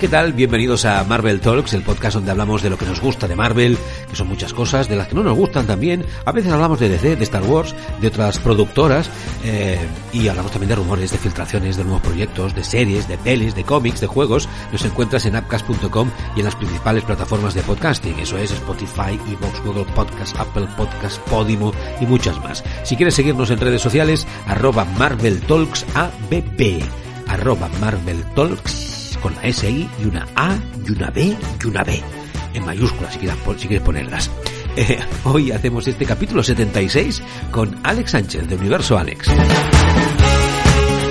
¿Qué tal? Bienvenidos a Marvel Talks, el podcast donde hablamos de lo que nos gusta de Marvel, que son muchas cosas, de las que no nos gustan también. A veces hablamos de DC, de Star Wars, de otras productoras, eh, y hablamos también de rumores, de filtraciones, de nuevos proyectos, de series, de pelis, de cómics, de juegos. Nos encuentras en appcast.com y en las principales plataformas de podcasting. Eso es Spotify, Evox, Google Podcast, Apple Podcast, Podimo y muchas más. Si quieres seguirnos en redes sociales, arroba Marvel Talks ABB, arroba Marvel Talks con la S y una A y una B y una B. En mayúsculas, si quieres, si quieres ponerlas. Eh, hoy hacemos este capítulo 76 con Alex Sánchez de Universo Alex.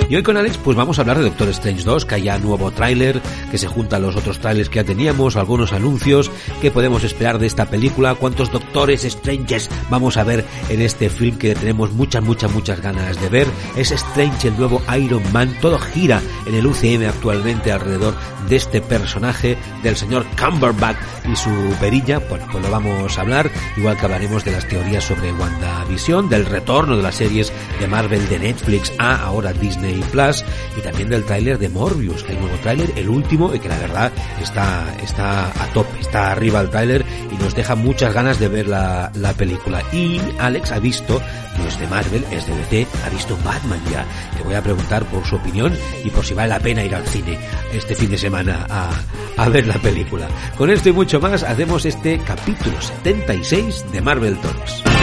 Y hoy con Alex pues vamos a hablar de Doctor Strange 2, que haya nuevo tráiler, que se junta a los otros trailers que ya teníamos, algunos anuncios, qué podemos esperar de esta película, cuántos Doctores Stranges vamos a ver en este film que tenemos muchas, muchas, muchas ganas de ver. Es Strange el nuevo Iron Man, todo gira en el UCM actualmente alrededor de este personaje, del señor Cumberbatch y su perilla, bueno, pues lo vamos a hablar, igual que hablaremos de las teorías sobre WandaVision, del retorno de las series de Marvel de Netflix a ahora Disney Plus y también del tráiler de Morbius. Hay un nuevo tráiler, el último, y que la verdad está, está a tope, está arriba el tráiler y nos deja muchas ganas de ver la, la película. Y Alex ha visto, no es de Marvel, es de DC, ha visto Batman ya. Le voy a preguntar por su opinión y por si vale la pena ir al cine este fin de semana a, a ver la película. Con esto y mucho más hacemos este capítulo 76 de Marvel Talks.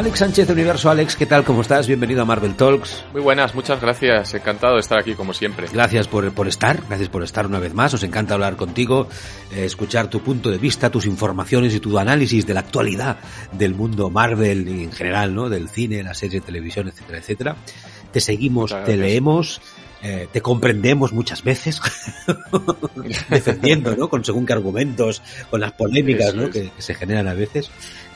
Alex Sánchez de Universo Alex, ¿qué tal? ¿Cómo estás? Bienvenido a Marvel Talks. Muy buenas, muchas gracias. Encantado de estar aquí como siempre. Gracias por, por estar, gracias por estar una vez más. Nos encanta hablar contigo, eh, escuchar tu punto de vista, tus informaciones y tu análisis de la actualidad del mundo Marvel y en general, ¿no? Del cine, la serie de televisión, etcétera, etcétera. Te seguimos, te leemos. Eh, te comprendemos muchas veces defendiendo, ¿no? Con según qué argumentos, con las polémicas, ¿no? Que, que, se generan a veces,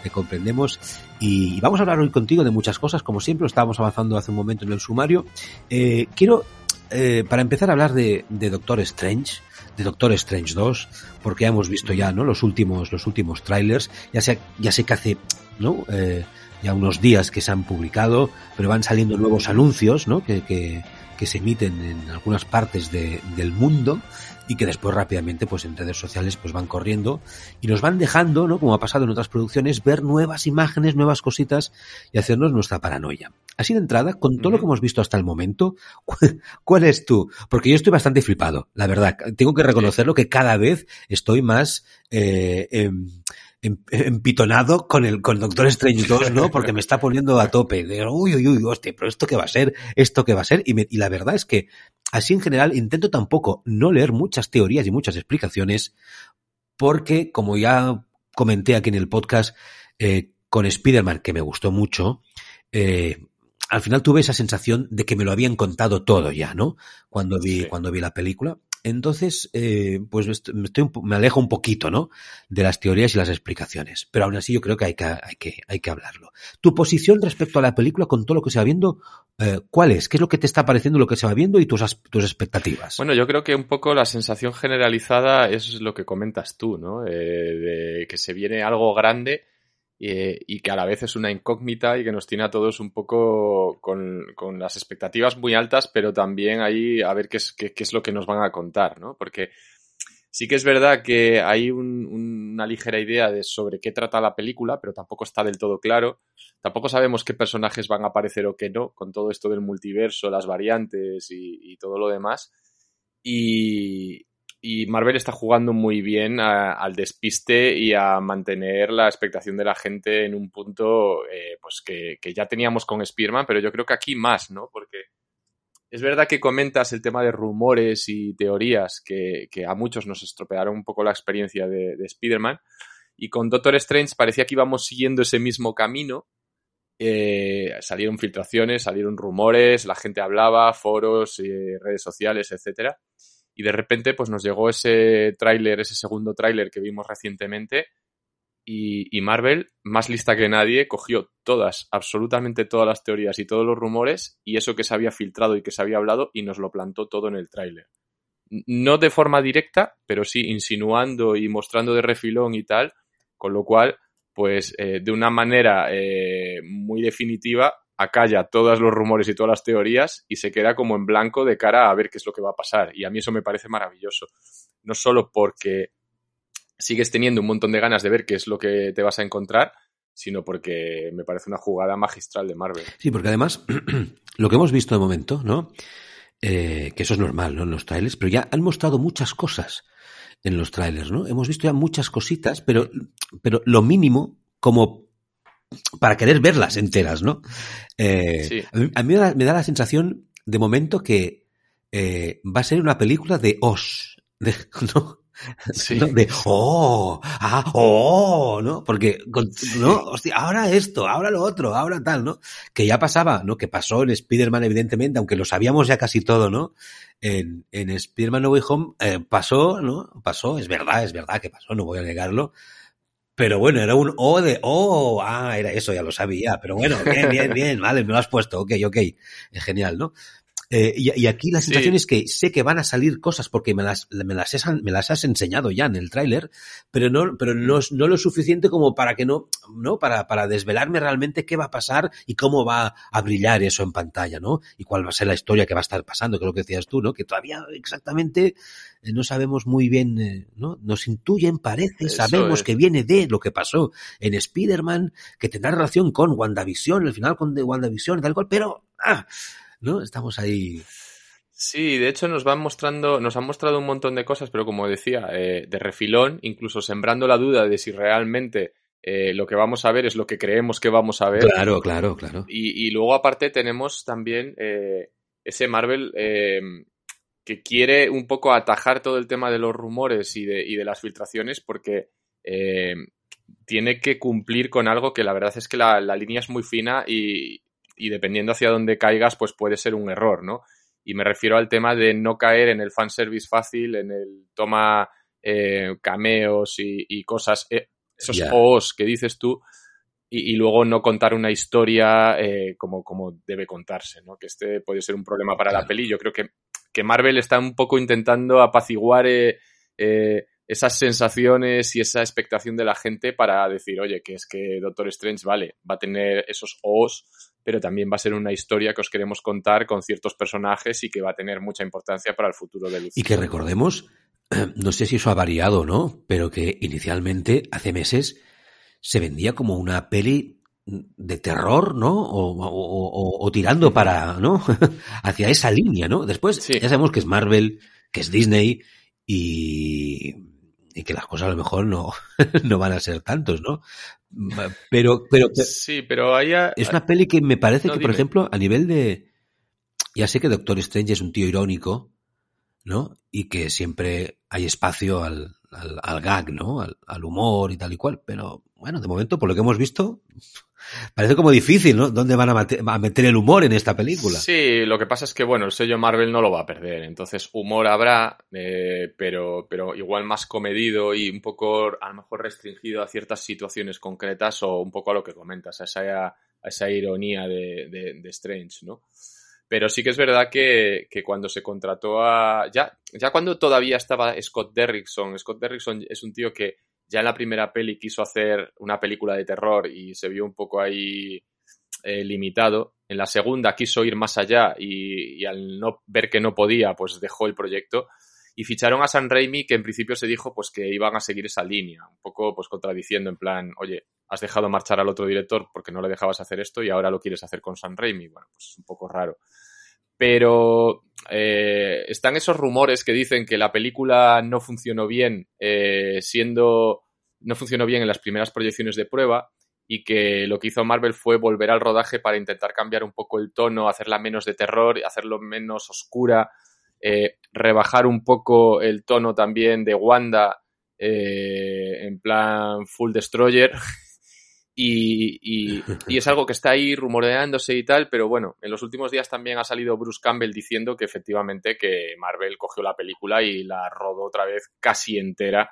te comprendemos. Y, vamos a hablar hoy contigo de muchas cosas, como siempre, lo estábamos avanzando hace un momento en el sumario. Eh, quiero, eh, para empezar a hablar de, de, Doctor Strange, de Doctor Strange 2, porque ya hemos visto ya, ¿no? Los últimos, los últimos trailers, ya sé, ya sé que hace, ¿no? Eh, ya unos días que se han publicado, pero van saliendo nuevos anuncios, ¿no? Que, que, que se emiten en algunas partes de, del mundo y que después rápidamente pues en redes sociales pues van corriendo y nos van dejando, ¿no? Como ha pasado en otras producciones, ver nuevas imágenes, nuevas cositas y hacernos nuestra paranoia. Así de entrada, con todo lo que hemos visto hasta el momento, ¿cuál es tú? Porque yo estoy bastante flipado, la verdad. Tengo que reconocerlo que cada vez estoy más eh, eh, empitonado con el, con Doctor Strange 2, ¿no? Porque me está poniendo a tope. De, uy, uy, uy, hostia, pero esto qué va a ser, esto qué va a ser. Y, me, y la verdad es que, así en general, intento tampoco no leer muchas teorías y muchas explicaciones, porque, como ya comenté aquí en el podcast, eh, con Spider-Man, que me gustó mucho, eh, al final tuve esa sensación de que me lo habían contado todo ya, ¿no? Cuando vi, sí. cuando vi la película. Entonces, eh, pues me, estoy, me alejo un poquito, ¿no? De las teorías y las explicaciones. Pero aún así yo creo que hay que, hay que, hay que hablarlo. Tu posición respecto a la película con todo lo que se va viendo, eh, ¿cuál es? ¿Qué es lo que te está pareciendo lo que se va viendo y tus, tus expectativas? Bueno, yo creo que un poco la sensación generalizada es lo que comentas tú, ¿no? Eh, de que se viene algo grande eh, y que a la vez es una incógnita y que nos tiene a todos un poco con, con las expectativas muy altas, pero también ahí a ver qué es, qué, es, lo que nos van a contar, ¿no? Porque Sí que es verdad que hay una ligera idea de sobre qué trata la película, pero tampoco está del todo claro. Tampoco sabemos qué personajes van a aparecer o qué no, con todo esto del multiverso, las variantes y, todo lo demás. Y, Marvel está jugando muy bien al despiste y a mantener la expectación de la gente en un punto eh, pues que, que, ya teníamos con Spearman, pero yo creo que aquí más, ¿no? Porque es verdad que comentas el tema de rumores y teorías que, a muchos nos estropearon un poco la experiencia de, de Spider-Man. Y con Doctor Strange parecía que íbamos siguiendo ese mismo camino. Eh, salieron filtraciones, salieron rumores, la gente hablaba, foros, eh, redes sociales, etcétera. Y de repente, pues nos llegó ese tráiler, ese segundo tráiler que vimos recientemente, y, Marvel, más lista que nadie, cogió todas, absolutamente todas las teorías y todos los rumores y eso que se había filtrado y que se había hablado y nos lo plantó todo en el tráiler. No de forma directa, pero sí insinuando y mostrando de refilón y tal, con lo cual, pues eh, de una manera eh, muy definitiva, acalla todos los rumores y todas las teorías y se queda como en blanco de cara a ver qué es lo que va a pasar. Y a mí eso me parece maravilloso. No solo porque sigues teniendo un montón de ganas de ver qué es lo que te vas a encontrar, sino porque me parece una jugada magistral de Marvel. Sí, porque además, lo que hemos visto de momento, ¿no? Eh, que eso es normal, ¿no? En los trailers, pero ya han mostrado muchas cosas en los trailers, ¿no? Hemos visto ya muchas cositas, pero, pero lo mínimo como para querer verlas enteras, ¿no? Eh, a mí, me, da, la sensación, de momento, que eh, va a ser una película de Oz, ¿no? Sí. De, oh, ah, oh, ¿no? Porque, ¿no? Hostia, ahora esto, ahora lo otro, ahora tal, ¿no? Que ya pasaba, ¿no? Que pasó en Spider-Man, evidentemente, aunque lo sabíamos ya casi todo, ¿no? En, en Spider-Man No Way Home eh, pasó, ¿no? Pasó, es verdad, es verdad que pasó, no voy a negarlo. Pero bueno, era un oh de oh, ah, era eso, ya lo sabía. Pero bueno, bien, bien, bien, vale, me lo has puesto, ok, ok. Es genial, ¿no? Eh, y, aquí la sensación es que sé que van a salir cosas porque me las, me las, me las has enseñado ya en el tráiler, pero no, pero no, no lo suficiente como para que no, no, para, para desvelarme realmente qué va a pasar y cómo va a brillar eso en pantalla, ¿no? Y cuál va a ser la historia que va a estar pasando, que es lo que decías tú, ¿no? Que todavía exactamente eh, no sabemos muy bien, eh, ¿no? Nos intuyen, parece, sabemos que viene de lo que pasó en Spider-Man, que tendrá relación con WandaVision, el final con de WandaVision, tal cual, pero, ah, ¿no? Estamos ahí. Sí, de hecho nos van mostrando, nos han mostrado un montón de cosas, pero como decía, eh, de refilón, incluso sembrando la duda de si realmente eh, lo que vamos a ver es lo que creemos que vamos a ver. Claro, claro, claro. Y, luego aparte tenemos también eh, ese Marvel que quiere un poco atajar todo el tema de los rumores y de, y de las filtraciones porque tiene que cumplir con algo que la verdad es que la, la línea es muy fina y, y dependiendo hacia dónde caigas, pues puede ser un error, ¿no? Y me refiero al tema de no caer en el fanservice fácil, en el toma eh, cameos y, cosas, eh, esos os que dices tú, y, luego no contar una historia eh, como, como debe contarse, ¿no? Que este puede ser un problema para la peli. Yo creo que, que Marvel está un poco intentando apaciguar esas sensaciones y esa expectación de la gente para decir, oye, que es que Doctor Strange, vale, va a tener esos os, pero también va a ser una historia que os queremos contar con ciertos personajes y que va a tener mucha importancia para el futuro del Y que recordemos, no sé si eso ha variado o no, pero que inicialmente, hace meses, se vendía como una peli de terror, ¿no? O, tirando para, ¿no? Hacia esa línea, ¿no? Después ya sabemos que es Marvel, que es Disney y y que las cosas a lo mejor no, no van a ser tantos, ¿no? Pero, pero, sí, pero es una peli que me parece que, por ejemplo, a nivel de, ya sé que Doctor Strange es un tío irónico, ¿no? Y que siempre hay espacio al, al, gag, ¿no? Al, al, humor y tal y cual. Pero bueno, de momento, por lo que hemos visto, parece como difícil, ¿no? ¿Dónde van a, meter el humor en esta película? Sí, lo que pasa es que, bueno, el sello Marvel no lo va a perder. Entonces, humor habrá, eh, pero, pero igual más comedido y un poco, a lo mejor restringido a ciertas situaciones concretas o un poco a lo que comentas, a esa, a esa ironía de, de, de Strange, ¿no? Pero sí que es verdad que, cuando se contrató a. Ya, ya cuando todavía estaba Scott Derrickson, Scott Derrickson es un tío que ya en la primera peli quiso hacer una película de terror y se vio un poco ahí eh, limitado. En la segunda quiso ir más allá y, al no ver que no podía, pues dejó el proyecto. y ficharon a San Raimi que en principio se dijo pues que iban a seguir esa línea, un poco pues contradiciendo en plan, oye, has dejado marchar al otro director porque no le dejabas hacer esto y ahora lo quieres hacer con San Raimi, bueno, pues es un poco raro. Pero eh, están esos rumores que dicen que la película no funcionó bien eh, siendo no funcionó bien en las primeras proyecciones de prueba y que lo que hizo Marvel fue volver al rodaje para intentar cambiar un poco el tono, hacerla menos de terror, hacerlo menos oscura, eh, rebajar un poco el tono también de Wanda eh, en plan Full Destroyer. Y, y, y, es algo que está ahí rumoreándose y tal, pero bueno, en los últimos días también ha salido Bruce Campbell diciendo que efectivamente que Marvel cogió la película y la rodó otra vez casi entera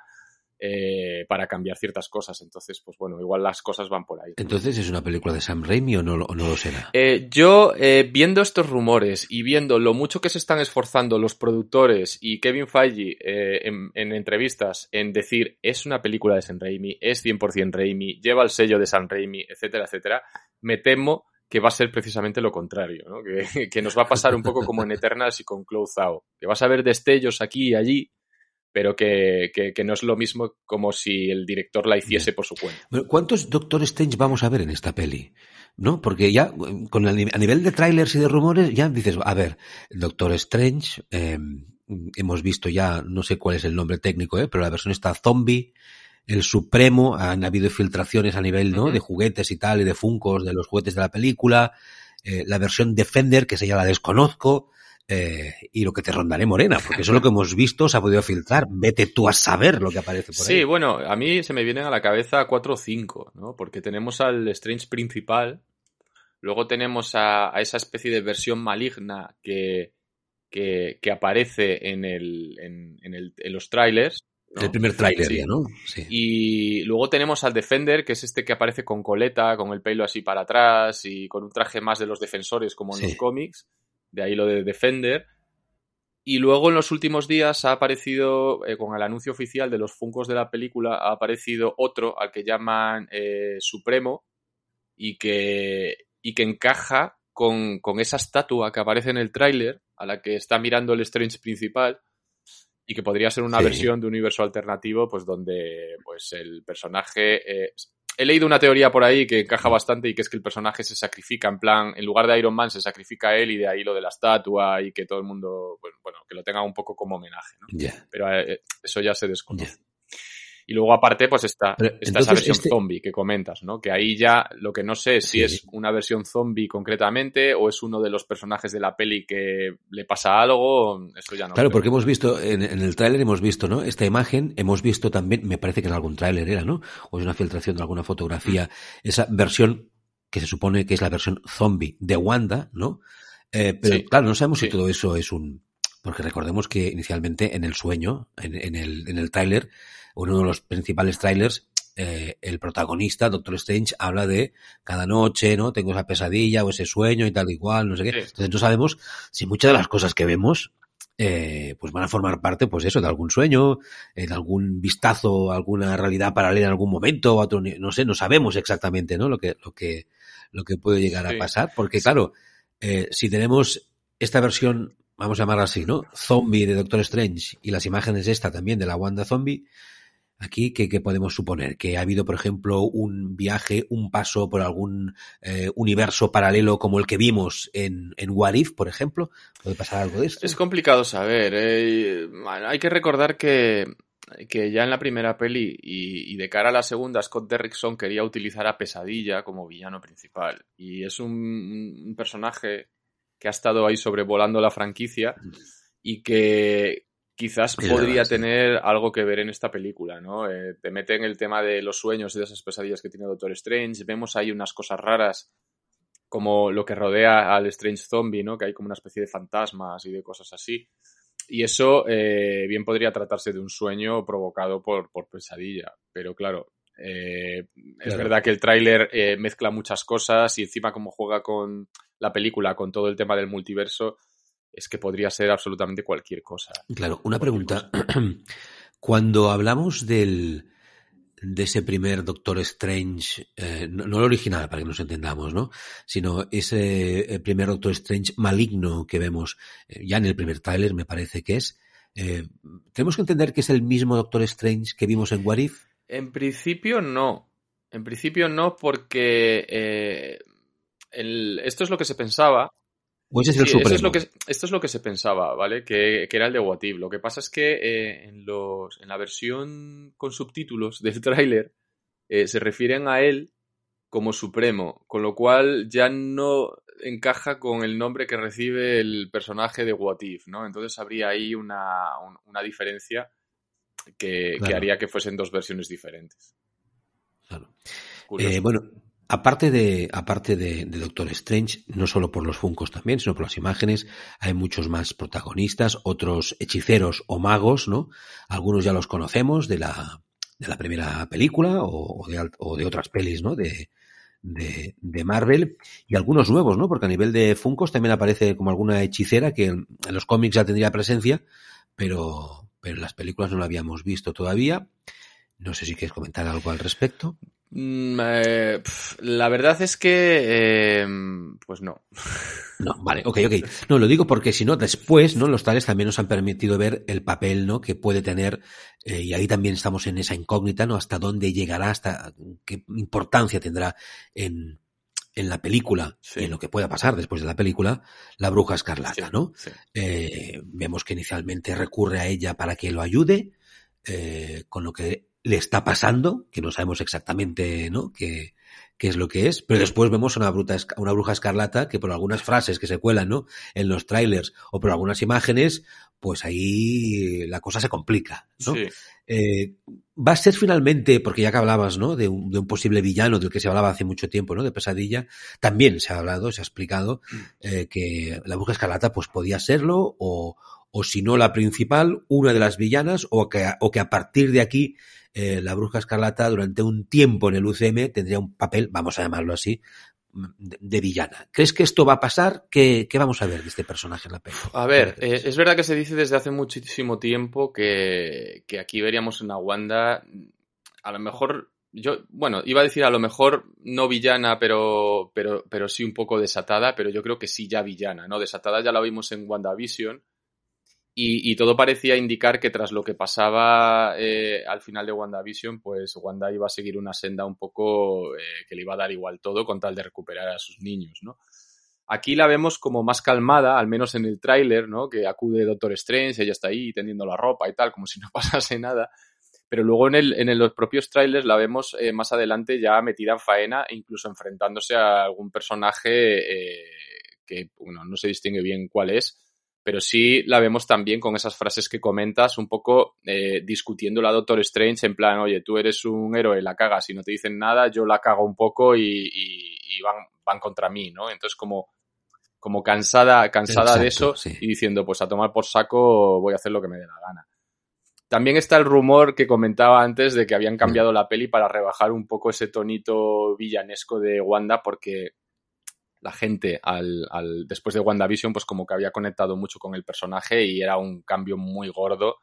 eh, para cambiar ciertas cosas. Entonces, pues bueno, igual las cosas van por ahí. Entonces, ¿es una película de Sam Raimi o no, o no lo será? Eh, yo, eh, viendo estos rumores y viendo lo mucho que se están esforzando los productores y Kevin Feige en, en, entrevistas en decir es una película de Sam Raimi, es 100% Raimi, lleva el sello de Sam Raimi, etcétera, etcétera, me temo que va a ser precisamente lo contrario, ¿no? que, que, nos va a pasar un poco como en Eternals y con Close Out, que vas a ver destellos aquí y allí, pero que, que, que, no es lo mismo como si el director la hiciese por su cuenta. ¿Cuántos Doctor Strange vamos a ver en esta peli? ¿No? Porque ya con el, a nivel de trailers y de rumores ya dices, a ver, Doctor Strange, eh, hemos visto ya, no sé cuál es el nombre técnico, ¿eh? pero la versión está zombie, el Supremo, han habido filtraciones a nivel ¿no? Uh -huh. de juguetes y tal, y de funcos de los juguetes de la película, eh, la versión Defender, que se ya la desconozco, eh, y lo que te rondaré morena, porque eso es lo que hemos visto, se ha podido filtrar. Vete tú a saber lo que aparece por sí, ahí. Sí, bueno, a mí se me vienen a la cabeza cuatro o cinco, ¿no? Porque tenemos al Strange principal, luego tenemos a, a esa especie de versión maligna que, que, que aparece en, el, en, en, el, en los trailers. ¿no? El primer tráiler sí. ¿no? Sí. Y luego tenemos al Defender, que es este que aparece con coleta, con el pelo así para atrás y con un traje más de los defensores como en sí. los cómics de ahí lo de Defender. Y luego en los últimos días ha aparecido, eh, con el anuncio oficial de los Funcos de la película, ha aparecido otro al que llaman eh, Supremo y que, y que encaja con, con, esa estatua que aparece en el tráiler, a la que está mirando el Strange principal, y que podría ser una sí. versión de un universo alternativo, pues donde pues el personaje eh, he leído una teoría por ahí que encaja bastante y que es que el personaje se sacrifica, en plan, en lugar de Iron Man se sacrifica a él y de ahí lo de la estatua y que todo el mundo, bueno, bueno que lo tenga un poco como homenaje, ¿no? Yeah. Pero eh, eso ya se desconoce. Yeah. Y luego aparte pues está, Pero, está esa versión este... zombie que comentas, ¿no? Que ahí ya lo que no sé es si es una versión zombie concretamente o es uno de los personajes de la peli que le pasa algo, eso ya no Claro, creo. porque hemos visto, en, en el tráiler hemos visto, ¿no? Esta imagen, hemos visto también, me parece que en algún tráiler era, ¿no? O es una filtración de alguna fotografía, mm. esa versión que se supone que es la versión zombie de Wanda, ¿no? Eh, pero sí. claro, no sabemos sí. si todo eso es un... Porque recordemos que inicialmente en el sueño, en, en el, en el tráiler, uno de los principales trailers, eh, el protagonista, Doctor Strange, habla de cada noche, ¿no? Tengo esa pesadilla o ese sueño y tal y cual, no sé qué. Sí. Entonces no sabemos si muchas de las cosas que vemos eh, pues van a formar parte, pues eso, de algún sueño, de algún vistazo, alguna realidad paralela en algún momento, otro, no sé, no sabemos exactamente, ¿no? Lo que, lo que, lo que puede llegar sí. a pasar, porque claro, eh, si tenemos esta versión, vamos a llamarla así, ¿no? Zombie de Doctor Strange y las imágenes esta también de la Wanda Zombie, Aquí, ¿qué, ¿qué, podemos suponer? ¿Que ha habido, por ejemplo, un viaje, un paso por algún eh, universo paralelo como el que vimos en, en What If, por ejemplo? ¿Puede pasar algo de esto? Es complicado saber. Eh. Hay que recordar que, que ya en la primera peli y, de cara a la segunda, Scott Derrickson quería utilizar a Pesadilla como villano principal. Y es un personaje que ha estado ahí sobrevolando la franquicia y que quizás podría tener algo que ver en esta película, ¿no? Eh, te mete en el tema de los sueños y de esas pesadillas que tiene Doctor Strange. Vemos ahí unas cosas raras como lo que rodea al Strange Zombie, ¿no? Que hay como una especie de fantasmas y de cosas así. Y eso eh, bien podría tratarse de un sueño provocado por, por pesadilla. Pero claro, eh, claro. es verdad que el tráiler eh, mezcla muchas cosas y encima como juega con la película, con todo el tema del multiverso, es que podría ser absolutamente cualquier cosa. Claro, una pregunta. Cuando hablamos del, de ese primer Doctor Strange, eh, no, no, el original, para que nos entendamos, ¿no? Sino ese primer Doctor Strange maligno que vemos ya en el primer tráiler, me parece que es, ¿Tenemos que entender que es el mismo Doctor Strange que vimos en What If? En principio no. En principio no, porque eh, el, esto es lo que se pensaba. ¿O ese es el Sí, eso es lo que, esto es lo que se pensaba, ¿vale? Que, que era el de What If. Lo que pasa es que eh, en, los, en la versión con subtítulos del tráiler eh, se refieren a él como Supremo, con lo cual ya no encaja con el nombre que recibe el personaje de What If, ¿no? Entonces habría ahí una, un- una diferencia que, que haría que fuesen dos versiones diferentes. Claro. Eh, bueno, aparte de, aparte de, de Doctor Strange, no solo por los funcos también, sino por las imágenes, hay muchos más protagonistas, otros hechiceros o magos, ¿no? Algunos ya los conocemos de la, de la primera película o, o de, o de otras pelis, ¿no? De, de, de Marvel y algunos nuevos, ¿no? Porque a nivel de funcos también aparece como alguna hechicera que en los cómics ya tendría presencia, pero, pero las películas no la habíamos visto todavía. No sé si quieres comentar algo al respecto. Mm, eh, la verdad es que, eh, pues no. No, vale, ok, ok. No, lo digo porque si no, después, ¿no? Los tales también nos han permitido ver el papel, ¿no? Que puede tener, eh, y ahí también estamos en esa incógnita, ¿no? Hasta dónde llegará, hasta qué importancia tendrá en, en la película Sí. y en lo que pueda pasar después de la película, la bruja escarlata, Sí, ¿no? sí. Eh, vemos que inicialmente recurre a ella para que lo ayude, eh, con lo que le está pasando, que no sabemos exactamente, ¿no? Qué, qué es lo que es, pero después vemos a una, bruta, una bruja escarlata que por algunas frases que se cuelan, ¿no? En los trailers o por algunas imágenes, pues ahí la cosa se complica, ¿no? Sí. Eh, va a ser finalmente, porque ya que hablabas, ¿no? De un, de un posible villano del que se hablaba hace mucho tiempo, ¿no? De pesadilla, también se ha hablado, se ha explicado eh, que la bruja escarlata pues podía serlo o, o si no la principal, una de las villanas o que, o que a partir de aquí eh, la bruja escarlata durante un tiempo en el UCM tendría un papel, vamos a llamarlo así, de, de villana. ¿Crees que esto va a pasar? ¿Qué, qué vamos a ver de este personaje en la peli? A ver, eh, es verdad que se dice desde hace muchísimo tiempo que, que aquí veríamos una Wanda, a lo mejor, yo, bueno, iba a decir a lo mejor no villana, pero, pero, pero sí un poco desatada, pero yo creo que sí ya villana, ¿no? Desatada ya la vimos en WandaVision y, todo parecía indicar que tras lo que pasaba eh, al final de WandaVision, pues Wanda iba a seguir una senda un poco eh, que le iba a dar igual todo con tal de recuperar a sus niños, ¿no? Aquí la vemos como más calmada, al menos en el tráiler, ¿no? Que acude Doctor Strange, ella está ahí tendiendo la ropa y tal, como si no pasase nada. Pero luego en, el, en los propios trailers la vemos eh, más adelante ya metida en faena, e incluso enfrentándose a algún personaje que, bueno, no se distingue bien cuál es, pero sí la vemos también con esas frases que comentas, un poco eh, discutiendo la Doctor Strange en plan, oye, tú eres un héroe, la cagas y no te dicen nada, yo la cago un poco y, y- y van, van contra mí, ¿no? Entonces como, como cansada, cansada de eso sí. y diciendo, pues a tomar por saco voy a hacer lo que me dé la gana. También está el rumor que comentaba antes de que habían cambiado la peli para rebajar un poco ese tonito villanesco de Wanda porque la gente al, al- después de WandaVision pues como que había conectado mucho con el personaje y era un cambio muy gordo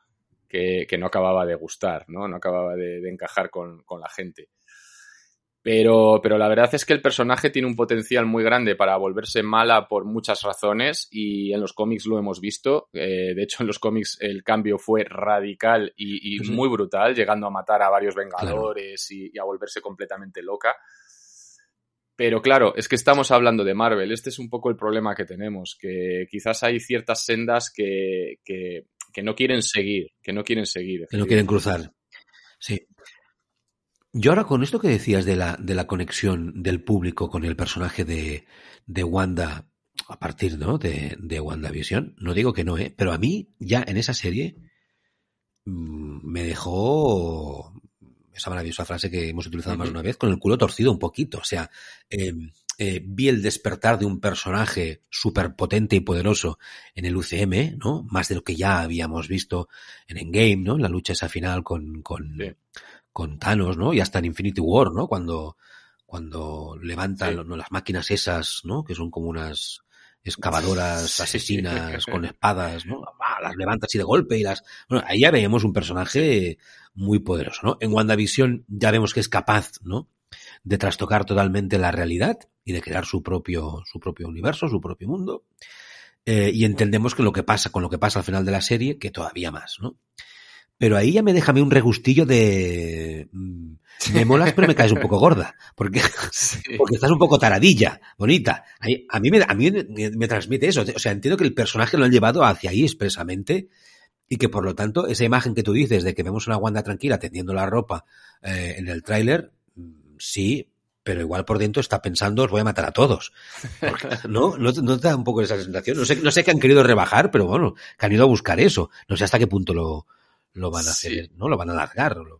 que, que no acababa de gustar, ¿no? No acababa de, de encajar con, con la gente. Pero, pero la verdad es que el personaje tiene un potencial muy grande para volverse mala por muchas razones y en los cómics lo hemos visto. Eh, de hecho, en los cómics el cambio fue radical y, muy brutal, llegando a matar a varios Vengadores y, y a volverse completamente loca. Pero claro, es que estamos hablando de Marvel. Este es un poco el problema que tenemos, que quizás hay ciertas sendas que, que, no quieren seguir, que no quieren seguir. que no quieren cruzar. Sí. Yo ahora con esto que decías de la, de la conexión del público con el personaje de, de Wanda a partir ¿no? de, de WandaVision, no digo que no, ¿eh? pero a mí ya en esa serie mm, me dejó esa maravillosa frase que hemos utilizado más de una vez, con el culo torcido un poquito. O sea, eh, eh, vi el despertar de un personaje súper potente y poderoso en el UCM, ¿no? Más de lo que ya habíamos visto en Endgame, ¿no? En la lucha esa final con, con, Sí. con Thanos, ¿no? Y hasta en Infinity War, ¿no? Cuando, cuando levantan Sí. lo- ¿no? las máquinas esas, ¿no? Que son como unas excavadoras asesinas con espadas, ¿no? Ah, Las levanta así de golpe y las... Bueno, ahí ya veíamos un personaje muy poderoso, ¿no? En WandaVision ya vemos que es capaz, ¿no? De trastocar totalmente la realidad y de crear su propio, su propio universo, su propio mundo. eh, y entendemos que lo que pasa con lo que pasa al final de la serie, que todavía más, ¿no? Pero ahí ya me deja un regustillo de... mm, Me molas, pero me caes un poco gorda. Porque, porque estás un poco taradilla, bonita. A mí, me, a mí me, me transmite eso. O sea, entiendo que el personaje lo han llevado hacia ahí expresamente y que por lo tanto esa imagen que tú dices de que vemos una Wanda tranquila tendiendo la ropa eh, en el tráiler, mm, sí, pero igual por dentro está pensando os voy a matar a todos. Porque, ¿No? ¿No, no te da un poco esa sensación? No sé, no sé qué han querido rebajar, pero bueno, que han ido a buscar eso. No sé hasta qué punto lo, lo van a Sí. hacer, ¿no? Lo van a alargar. lo-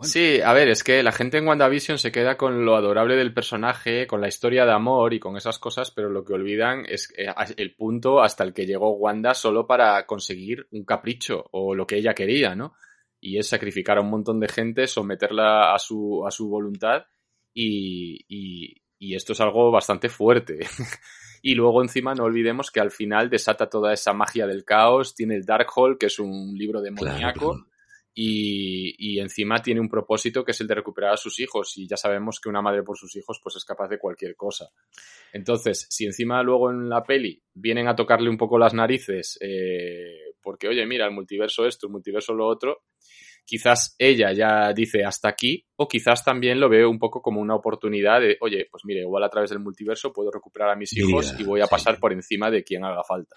bueno. Sí, a ver, es que la gente en WandaVision se queda con lo adorable del personaje, con la historia de amor y con esas cosas, pero lo que olvidan es eh, el punto hasta el que llegó Wanda solo para conseguir un capricho o lo que ella quería, ¿no? Y es sacrificar a un montón de gente, someterla a su, a su voluntad y, y- y esto es algo bastante fuerte. y luego encima no olvidemos que al final desata toda esa magia del caos, tiene el Darkhold, que es un libro demoníaco. Claro, Y, y encima tiene un propósito que es el de recuperar a sus hijos y ya sabemos que una madre por sus hijos pues es capaz de cualquier cosa. Entonces, si encima luego en la peli vienen a tocarle un poco las narices eh, porque, oye, mira, el multiverso esto, el multiverso lo otro, quizás ella ya dice hasta aquí o quizás también lo veo un poco como una oportunidad de, oye, pues mira, igual a través del multiverso puedo recuperar a mis hijos y voy a sí. pasar por encima de quien haga falta.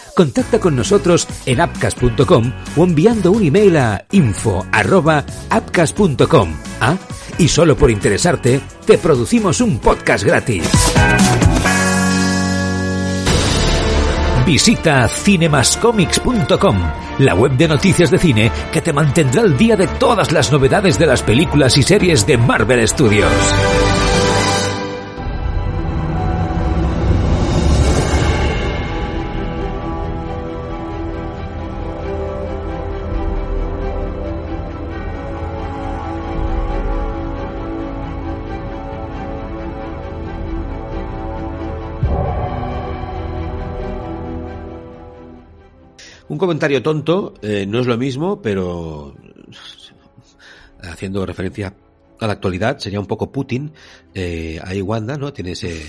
Contacta con nosotros en appcast.com o enviando un email a info@appcast.com. ¿Ah? Y solo por interesarte, te producimos un podcast gratis. Visita cinemascomics.com, la web de noticias de cine que te mantendrá al día de todas las novedades de las películas y series de Marvel Studios. Comentario tonto, eh, no es lo mismo, pero haciendo referencia a la actualidad, sería un poco Putin. Eh, ahí Wanda, ¿no? Tiene ese,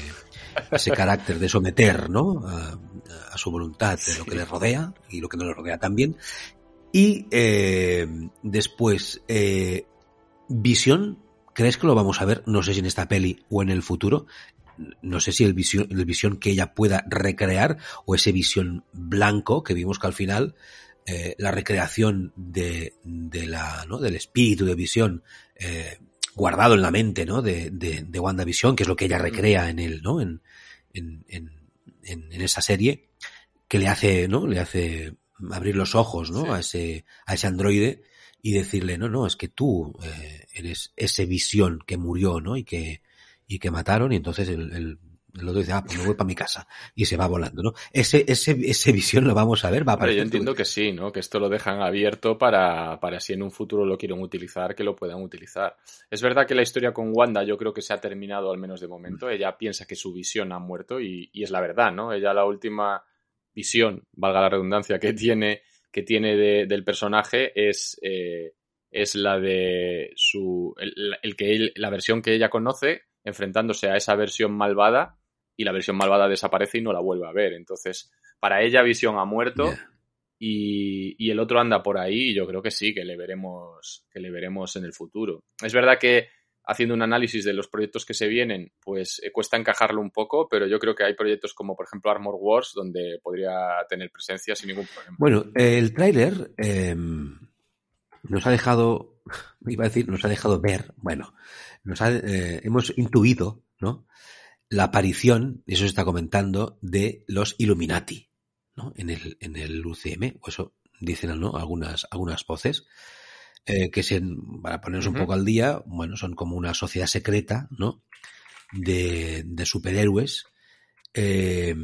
ese carácter de someter, ¿no? A, a su voluntad de lo que le rodea y lo que no le rodea también. Y eh, después, eh, Visión, ¿crees que lo vamos a ver? No sé si en esta peli o en el futuro. No sé si el visión, el visión que ella pueda recrear o ese visión blanco que vimos que al final eh, la recreación de, de la, ¿no? del espíritu de visión eh, guardado en la mente ¿no? de, de, de WandaVision, que es lo que ella recrea en él, ¿no? En, en, en, esa serie, que le hace, ¿no? Le hace abrir los ojos, ¿no? Sí. A ese, a ese androide y decirle, no, no, es que tú eh, eres ese visión que murió, ¿no? Y que, y que mataron, y entonces el, el, el otro dice, ah, pues me voy para mi casa, y se va volando, ¿no? Ese, ese, ese visión lo vamos a ver, va a aparecer. yo entiendo que sí, ¿no? Que esto lo dejan abierto para, para si en un futuro lo quieren utilizar, que lo puedan utilizar. Es verdad que la historia con Wanda yo creo que se ha terminado, al menos de momento. Ella piensa que su visión ha muerto y, y es la verdad, ¿no? Ella la última visión, valga la redundancia, que tiene, que tiene de- del personaje es, eh, es la de su. El, el que él- la versión que ella conoce, enfrentándose a esa versión malvada, y la versión malvada desaparece y no la vuelve a ver. Entonces, para ella, visión ha muerto. Y, y el otro anda por ahí y yo creo que sí, que le veremos, que le veremos en el futuro. Es verdad que haciendo un análisis de los proyectos que se vienen, pues eh, cuesta encajarlo un poco, pero yo creo que hay proyectos como por ejemplo Armor Wars donde podría tener presencia sin ningún problema. Bueno, el tráiler eh, nos ha dejado, iba a decir, nos ha dejado ver, bueno, nos ha, eh, hemos intuido, ¿no? La aparición, y eso se está comentando, de los Illuminati, ¿no? En el, en el UCM, o eso dicen, ¿no? Algunas, algunas voces, eh, que se, para ponernos un poco al día, bueno, son como una sociedad secreta, ¿no? De, de superhéroes, eh,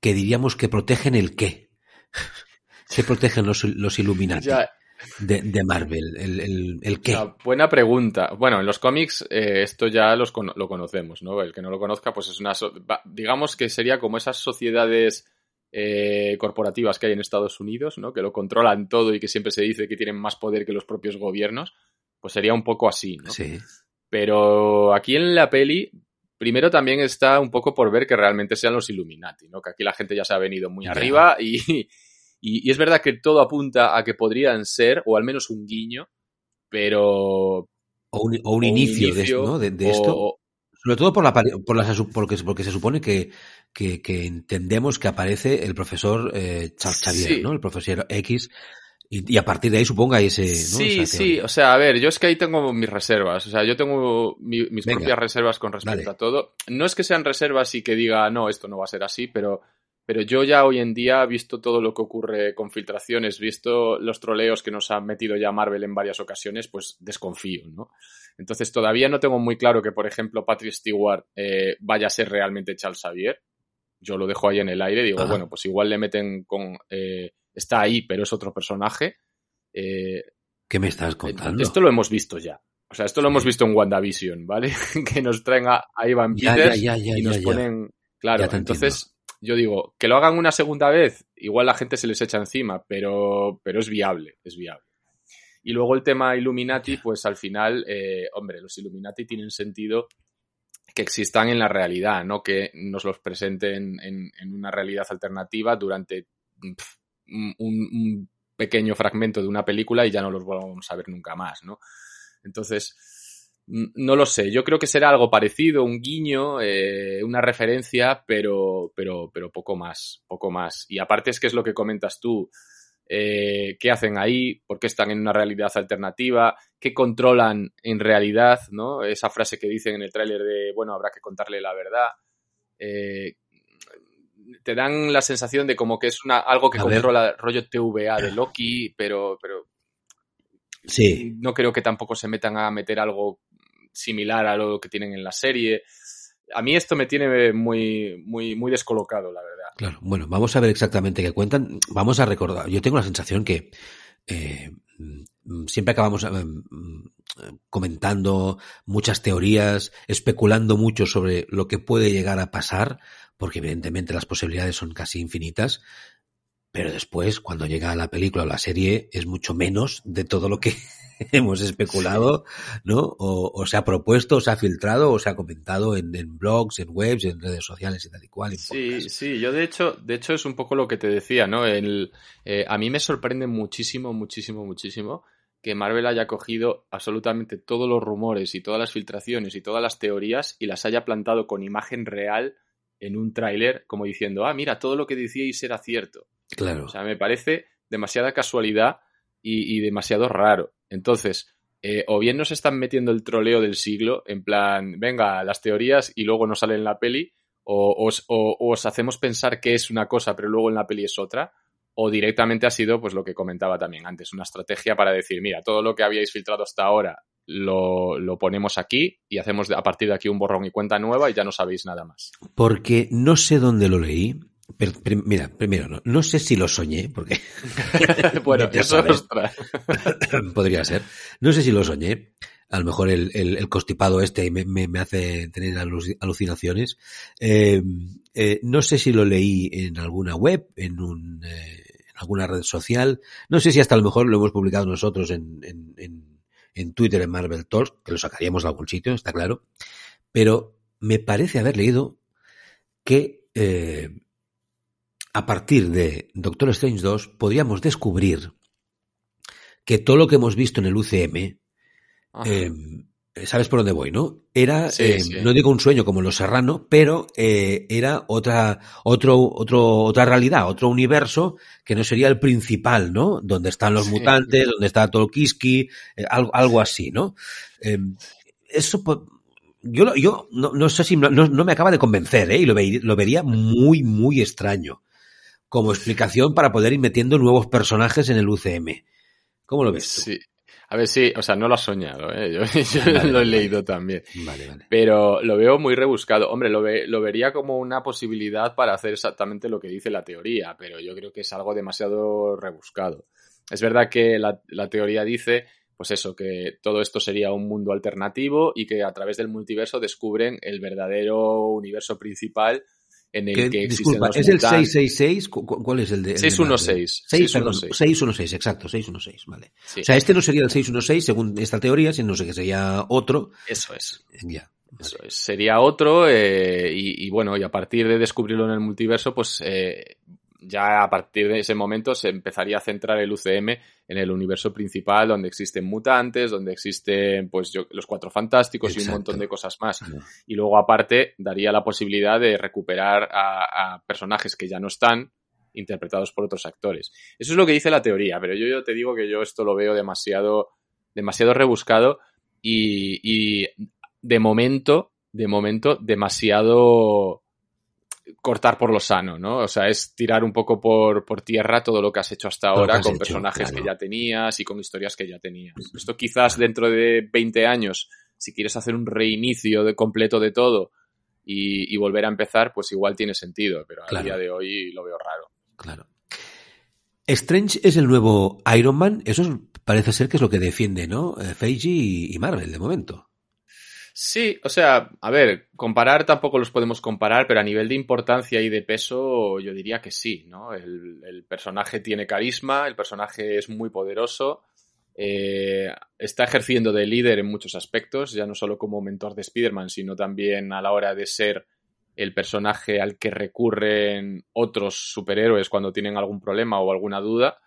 que diríamos que protegen el qué. Se protegen los, los Illuminati de, de, Marvel? ¿El, el, el qué? buena pregunta. Bueno, en los cómics eh, esto ya los, lo conocemos, ¿no? El que no lo conozca, pues es una... digamos que sería como esas sociedades eh, corporativas que hay en Estados Unidos, ¿no? Que lo controlan todo y que siempre se dice que tienen más poder que los propios gobiernos. Pues sería un poco así, ¿no? Sí. Pero aquí en la peli, primero también está un poco por ver que realmente sean los Illuminati, ¿no? Que aquí la gente ya se ha venido muy arriba y, y, es verdad que todo apunta a que podrían ser, o al menos un guiño, pero... O un, o un, inicio, de, esto, ¿no? de, de esto. Sobre todo por la, por la porque, porque se supone que, que, que, entendemos que aparece el profesor eh, Xavier, sí. ¿no? El profesor X. Y, y, a partir de ahí supongo hay ese. ¿no? Sí, sí. O sea, a ver, yo es que ahí tengo mis reservas. O sea, yo tengo mi, mis Venga, propias reservas con respecto dale. a todo. No es que sean reservas y que diga, no, esto no va a ser así, pero pero yo ya hoy en día, visto todo lo que ocurre con filtraciones, visto los troleos que nos ha metido ya Marvel en varias ocasiones, pues desconfío, ¿no? Entonces todavía no tengo muy claro que, por ejemplo, Patrick Stewart eh, vaya a ser realmente Charles Xavier. Yo lo dejo ahí en el aire, digo, Ajá. bueno, pues igual le meten con... Eh, está ahí, pero es otro personaje. Eh, ¿Qué me estás contando? Esto lo hemos visto ya. O sea, esto lo hemos visto en WandaVision, ¿vale? que nos traen a, a Ivan Peters ya, ya, ya, y nos ponen... Claro, entonces yo digo, que lo hagan una segunda vez, igual la gente se les echa encima, pero, pero es viable, es viable. Y luego el tema Illuminati, pues al final, eh, hombre, los Illuminati tienen sentido que existan en la realidad, no que nos los presenten en, en una realidad alternativa durante un, un, pequeño fragmento de una película y ya no los volvamos a ver nunca más, ¿no? Entonces, no lo sé, yo creo que será algo parecido, un guiño, eh, una referencia, pero, pero, pero poco más, poco más. Y aparte es que es lo que comentas tú, eh, qué hacen ahí, por qué están en una realidad alternativa, qué controlan en realidad, ¿no? Esa frase que dicen en el tráiler de, bueno, habrá que contarle la verdad. Eh, te dan la sensación de como que es una, algo que A controla ver. rollo TVA de Loki, pero, pero Sí. No creo que tampoco se metan a meter algo similar a lo que tienen en la serie. A mí esto me tiene muy, muy, muy descolocado, la verdad. Claro, bueno, vamos a ver exactamente qué cuentan. Vamos a recordar. Yo tengo la sensación que eh, siempre acabamos eh, comentando muchas teorías, especulando mucho sobre lo que puede llegar a pasar, porque evidentemente las posibilidades son casi infinitas. Pero después, cuando llega la película o la serie, es mucho menos de todo lo que hemos especulado, ¿no? O, o, se ha propuesto, o se ha filtrado, o se ha comentado en, en blogs, en webs, en redes sociales y tal y cual. sí, sí, yo de hecho, de hecho es un poco lo que te decía, ¿no? El, eh, a mí me sorprende muchísimo, muchísimo, muchísimo que Marvel haya cogido absolutamente todos los rumores y todas las filtraciones y todas las teorías y las haya plantado con imagen real en un tráiler, como diciendo, ah, mira, todo lo que decíais era cierto. Claro. O sea, me parece demasiada casualidad y, demasiado raro. Entonces, eh, o bien nos están metiendo el troleo del siglo, en plan, venga, las teorías y luego nos sale en la peli, o, os, o os hacemos pensar que es una cosa, pero luego en la peli es otra, o directamente ha sido, pues lo que comentaba también antes, una estrategia para decir, mira, todo lo que habíais filtrado hasta ahora lo, lo, ponemos aquí y hacemos a partir de aquí un borrón y cuenta nueva y ya no sabéis nada más. Porque no sé dónde lo leí, pero, pero, mira, primero, no, no, sé si lo soñé, porque. bueno, eso Podría ser. No sé si lo soñé. A lo mejor el, el, el constipado este me, me, me, hace tener alucinaciones. Eh, eh, no sé si lo leí en alguna web, en, un, eh, en alguna red social. No sé si hasta a lo mejor lo hemos publicado nosotros en, en, en, en Twitter, en Marvel Talks, que lo sacaríamos de algún sitio, está claro. Pero me parece haber leído que eh, a partir de Doctor Strange 2 podríamos descubrir que todo lo que hemos visto en el UCM, eh, sabes por dónde voy, ¿no? Era, sí, eh, sí. no digo un sueño como Los Serrano, pero eh, era otra, otro, otro, otra realidad, otro universo que no sería el principal, ¿no? Donde están los sí. mutantes, donde está Tolkiski, eh, algo, algo, así, ¿no? Em, eso yo, yo no, no, sé si no, no, me acaba de convencer, ¿eh? Y lo, ve, lo vería muy, muy extraño como explicación para poder ir metiendo nuevos personajes en el UCM. ¿Cómo lo ves? Tú? Sí. A ver, sí, o sea, no lo has soñado, ¿eh? yo, lo he leído también. Vale, vale. Pero lo veo muy rebuscado. Hombre, lo, ve, lo vería como una posibilidad para hacer exactamente lo que dice la teoría, pero yo creo que es algo demasiado rebuscado. Es verdad que la, la teoría dice pues eso, que todo esto sería un mundo alternativo y que a través del multiverso descubren el verdadero universo principal en el que, existen disculpa, ¿es el mutantes. 666? ¿Cu- cu- ¿Cuál es el de? el de 616, Marvel? 616. 616, exacto, 616, vale. Sí, O sea, este no sería el 616 según esta teoría, sino que sería otro. eso es. Ya. Eso es. Sería otro eh, y, y bueno, y a partir de descubrirlo en el multiverso, pues eh, ya a partir de ese momento se empezaría a centrar el UCM en el universo principal donde existen mutantes, donde existen pues yo- los cuatro fantásticos y un montón de cosas más. Y luego aparte daría la posibilidad de recuperar a, a personajes que ya no están interpretados por otros actores. Eso es lo que dice la teoría, pero yo, yo te digo que yo esto lo veo demasiado, demasiado rebuscado y, y de momento, de momento, demasiado cortar por lo sano, ¿no? O sea, es tirar un poco por, por tierra todo lo que has hecho hasta Todo ahora con hecho, personajes claro. que ya tenías y con historias que ya tenías. Esto quizás dentro de 20 años, si quieres hacer un reinicio de completo de todo y, y volver a empezar, pues igual tiene sentido, pero a Claro. día de hoy lo veo raro. Claro. Strange es el nuevo Iron Man, eso es- parece ser que es lo que defiende, ¿no? Eh, Feige y Marvel de momento. Sí, o sea, a ver, comparar tampoco los podemos comparar, pero a nivel de importancia y de peso, yo diría que sí, ¿no? El, personaje tiene carisma, el personaje es muy poderoso, eh, está ejerciendo de líder en muchos aspectos, ya no solo como mentor de Spider-Man, sino también a la hora de ser el personaje al que recurren otros superhéroes cuando tienen algún problema o alguna duda.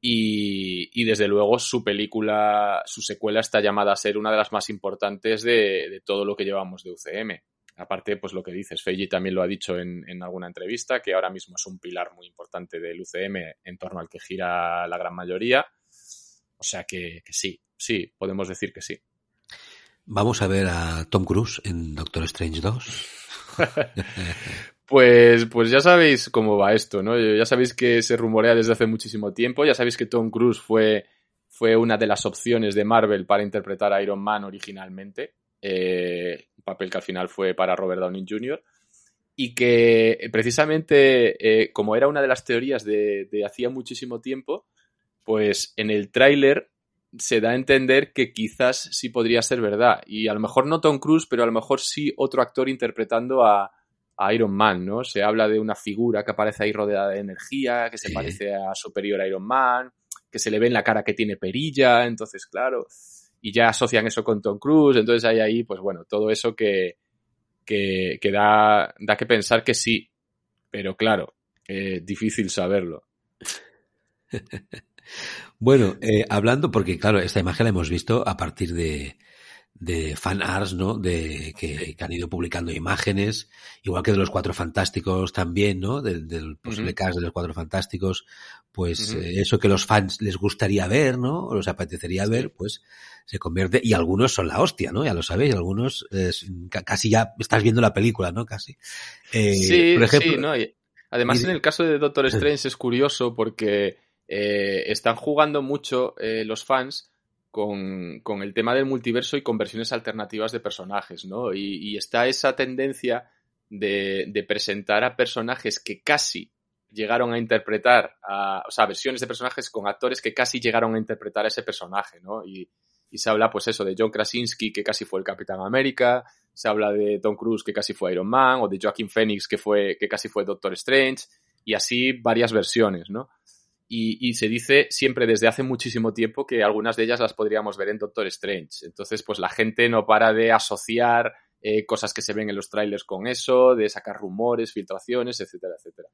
Y, y desde luego su película, su secuela está llamada a ser una de las más importantes de, de todo lo que llevamos de UCM. Aparte, pues lo que dices, Feige también lo ha dicho en, en alguna entrevista, que ahora mismo es un pilar muy importante del UCM en torno al que gira la gran mayoría. O sea que, que sí, sí, podemos decir que sí. Vamos a ver a Tom Cruise en Doctor Strange 2. Pues, pues ya sabéis cómo va esto, ¿no? Ya sabéis que se rumorea desde hace muchísimo tiempo, ya sabéis que Tom Cruise fue, fue una de las opciones de Marvel para interpretar a Iron Man originalmente, eh, papel que al final fue para Robert Downey Jr. Y que eh, precisamente, eh, como era una de las teorías de, de hacía muchísimo tiempo, pues en el tráiler se da a entender que quizás sí podría ser verdad. Y a lo mejor no Tom Cruise, pero a lo mejor sí otro actor interpretando a, a Iron Man, ¿no? Se habla de una figura que aparece ahí rodeada de energía, que se Sí. parece a Superior Iron Man, que se le ve en la cara que tiene perilla, entonces, claro, y ya asocian eso con Tom Cruise, entonces hay ahí, pues bueno, todo eso que, que, que da, da que pensar que sí, pero claro, eh, difícil saberlo. Bueno, eh, hablando, porque claro, esta imagen la hemos visto a partir de, de fan arts, ¿no? De que, que han ido publicando imágenes, igual que de los Cuatro Fantásticos también, ¿no? Del, del posible cast de los Cuatro Fantásticos, pues eh, eso que los fans les gustaría ver, ¿no? O les apetecería ver, pues se convierte, y algunos son la hostia, ¿no? Ya lo sabéis, algunos casi ya estás viendo la película, ¿no? Casi. Eh, sí, por ejemplo, sí, ¿no? Y además, y- en el caso de Doctor Strange es curioso porque eh, están jugando mucho eh, los fans con, con el tema del multiverso y con versiones alternativas de personajes, ¿no? Y, y está esa tendencia de, de presentar a personajes que casi llegaron a interpretar, a, o sea, versiones de personajes con actores que casi llegaron a interpretar a ese personaje, ¿no? Y, y se habla, pues eso, de John Krasinski, que casi fue el Capitán América, se habla de Tom Cruise, que casi fue Iron Man, o de Joaquin Phoenix, que, fue, que casi fue Doctor Strange, y así varias versiones, ¿no? Y, y se dice siempre desde hace muchísimo tiempo que algunas de ellas las podríamos ver en Doctor Strange. Entonces, pues la gente no para de asociar eh, cosas que se ven en los trailers con eso, de sacar rumores, filtraciones, etcétera, etcétera.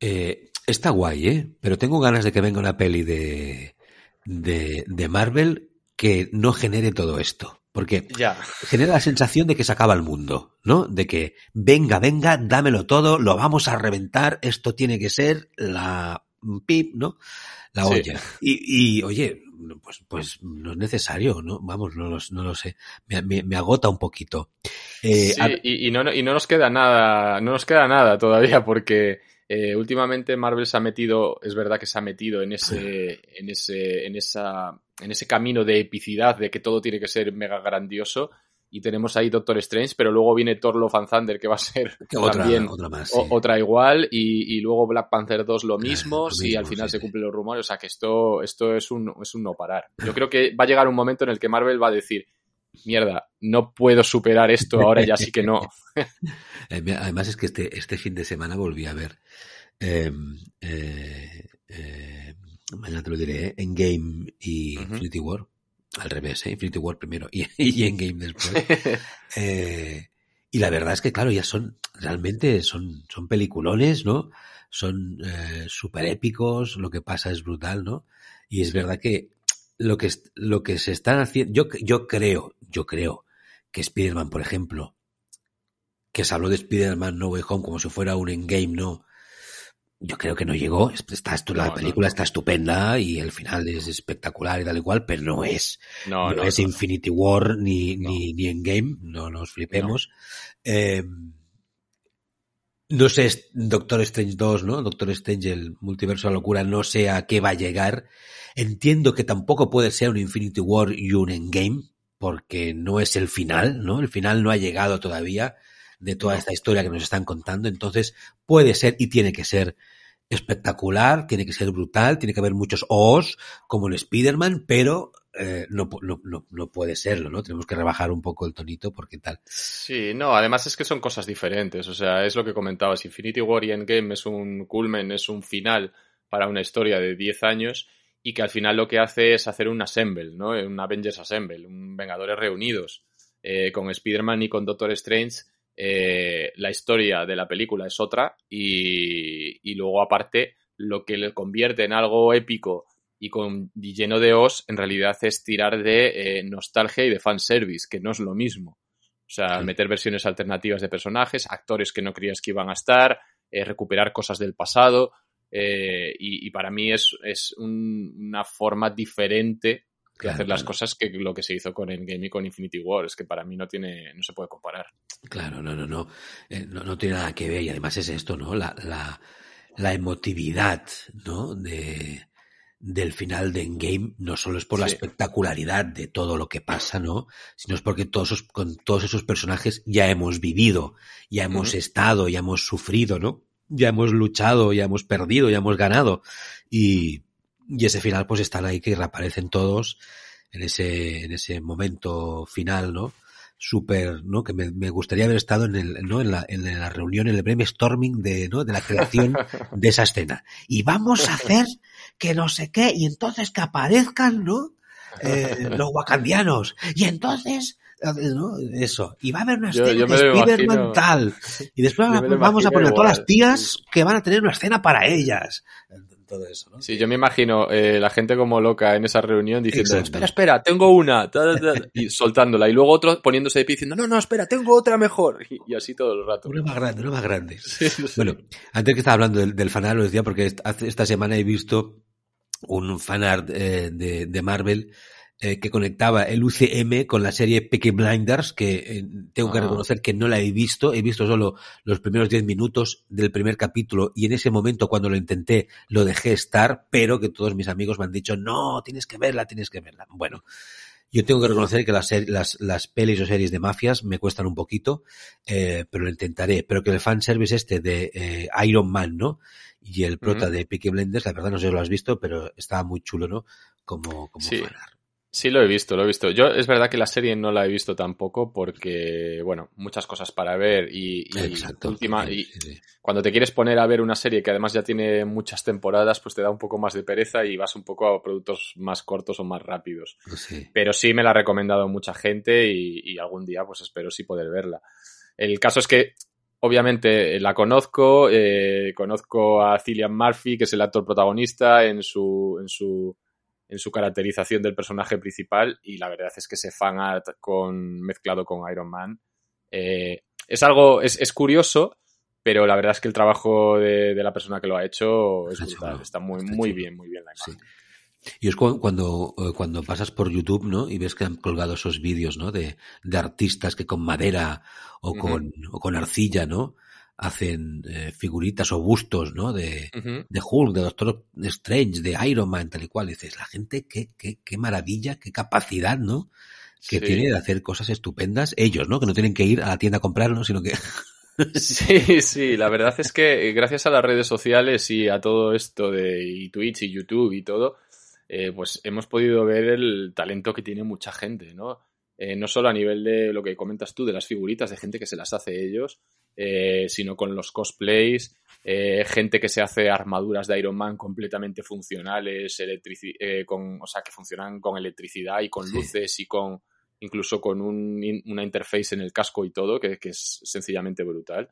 Eh, está guay, ¿eh? Pero tengo ganas de que venga una peli de, de, de Marvel que no genere todo esto. Porque Ya. genera la sensación de que se acaba el mundo, ¿no? De que venga, venga, dámelo todo, lo vamos a reventar, esto tiene que ser la pip, ¿no? La Sí. olla. Y, y, oye, pues, pues no es necesario, ¿no? Vamos, no, no lo sé. Me, me- me agota un poquito. Eh, Sí, a- y, y no, y no nos queda nada, no nos queda nada todavía porque eh, últimamente Marvel se ha metido, es verdad que se ha metido en ese, en ese, en esa, en ese camino de epicidad de que todo tiene que ser mega grandioso y tenemos ahí Doctor Strange, pero luego viene Thor Love and Thunder, que va a ser también otra, más, otra igual, y, y, luego Black Panther 2 lo mismo, si al final se cumplen los rumores, o sea que esto, esto es, un, es un no parar. Yo creo que va a llegar un momento en el que Marvel va a decir, mierda, no puedo superar esto, ahora ya sí que no. Eh, además es que este, este fin de semana volví a ver, em, eh, eh, mañana te lo diré, Endgame y Infinity War al revés, ¿eh? Infinity War primero y, y Endgame después. eh, y la verdad es que, claro, ya son, realmente son, son peliculones, ¿no? Son eh, súper épicos, lo que pasa es brutal, ¿no? Y es verdad que lo que, lo que se están haciendo, yo, yo creo, yo creo que Spider-Man, por ejemplo, que se habló de Spider-Man No Way Home como si fuera un endgame, ¿no? Yo creo que no llegó. Está, la película está estupenda y el final es espectacular y tal y cual, pero no es. No, es Infinity War ni, ni, ni Endgame, no nos flipemos. Eh, no sé, Doctor Strange 2, ¿no? Doctor Strange, el multiverso de la locura, no sé a qué va a llegar. Entiendo que tampoco puede ser un Infinity War y un Endgame, porque no es el final, ¿no? El final no ha llegado todavía de toda esta historia que nos están contando. Entonces, puede ser y tiene que ser espectacular, tiene que ser brutal, tiene que haber muchos O's, como en Spider-Man, pero eh, no, no, no, puede serlo, ¿no? Tenemos que rebajar un poco el tonito porque tal. Sí, no, además es que son cosas diferentes, o sea, es lo que comentabas, Infinity War y Endgame es un culmen, es un final para una historia de 10 años y que al final lo que hace es hacer un assemble, ¿no? Un Avengers Assemble, un Vengadores reunidos. Eh, con Spider-Man y con Doctor Strange eh, la historia de la película es otra y, luego aparte lo que le convierte en algo épico y, con, lleno de os en realidad es tirar de eh, nostalgia y de fanservice, que no es lo mismo. O sea, meter versiones alternativas de personajes, actores que no creías que iban a estar, eh, recuperar cosas del pasado. y, para mí es, es una forma diferente que hacer las cosas que lo que se hizo con Endgame y con Infinity War. Es que para mí no tiene, no se puede comparar. Claro, no, no, no. Eh, no, no, tiene nada que ver. Y además es esto, ¿no? La, la, la emotividad, ¿no? De, del final de Endgame no solo es por la espectacularidad de todo lo que pasa, ¿no? Sino es porque todos esos, con todos esos personajes ya hemos vivido, ya hemos estado, ya hemos sufrido, ¿no? Ya hemos luchado, ya hemos perdido, ya hemos ganado. Y, y ese final pues están ahí que reaparecen todos en ese, en ese momento final, ¿no? Súper, ¿no? Que me, me, gustaría haber estado en el, ¿no? En la, en la reunión, en el brainstorming de, ¿no? De la creación de esa escena. Y vamos a hacer que no sé qué, y entonces que aparezcan, ¿no? Eh, los wakandianos. Y entonces, ¿no? Eso. Y va a haber una escena de Spider-Man tal. Y después vamos a poner a todas las tías que van a tener una escena para ellas todo eso, ¿no? Sí, yo me imagino eh, la gente como loca en esa reunión diciendo, espera, espera, tengo una, y soltándola, y luego otro poniéndose de pie diciendo, no, no, espera, tengo otra mejor, y, así todo el rato. Una más grande, una más grande. Bueno, antes que estaba hablando del, del fanart, lo decía porque esta semana he visto un fanart eh, de, de Marvel eh, que conectaba el UCM con la serie Peaky Blinders, que eh, tengo que ah. reconocer que no la he visto, he visto solo los primeros 10 minutos del primer capítulo y en ese momento cuando lo intenté lo dejé estar, pero que todos mis amigos me han dicho, no, tienes que verla, tienes que verla. Bueno, yo tengo que reconocer que las, las, las pelis o series de mafias me cuestan un poquito, eh, pero lo intentaré. Pero que el fanservice este de eh, Iron Man, ¿no? Y el prota de Peaky Blinders, la verdad no sé si lo has visto, pero estaba muy chulo, ¿no? Como, como sí. Sí, lo he visto, lo he visto. Yo es verdad que la serie no la he visto tampoco porque, bueno, muchas cosas para ver y, y última y cuando te quieres poner a ver una serie que además ya tiene muchas temporadas, pues te da un poco más de pereza y vas un poco a productos más cortos o más rápidos. Sí. Pero sí me la ha recomendado mucha gente y, y algún día pues espero sí poder verla. El caso es que obviamente la conozco, eh, conozco a Cillian Murphy, que es el actor protagonista en su, en su en su caracterización del personaje principal y la verdad es que ese fanart con, mezclado con Iron Man eh, es algo, es, es, curioso, pero la verdad es que el trabajo de, de la persona que lo ha hecho es brutal, está muy, está muy bien, muy bien la imagen. Sí. Y es cuando, eh, cuando pasas por YouTube, ¿no? Y ves que han colgado esos vídeos, ¿no? De, de artistas que con madera o con, uh -huh. o con arcilla, ¿no? Hacen eh, figuritas o bustos, ¿no? De, de Hulk, de Doctor Strange, de Iron Man, tal y cual. dices, la gente, qué, qué, qué maravilla, qué capacidad, ¿no? Que tiene de hacer cosas estupendas. Ellos, ¿no? Que no tienen que ir a la tienda a comprarlo, sino que... Sí, sí, la verdad es que eh, gracias a las redes sociales y a todo esto de y Twitch y YouTube y todo, eh, pues hemos podido ver el talento que tiene mucha gente, ¿no? Eh, no solo a nivel de lo que comentas tú, de las figuritas, de gente que se las hace ellos, eh, sino con los cosplays, eh, gente que se hace armaduras de Iron Man completamente funcionales, con, o sea, que funcionan con electricidad y con luces y con incluso con un, una interface en el casco y todo, que, que es sencillamente brutal.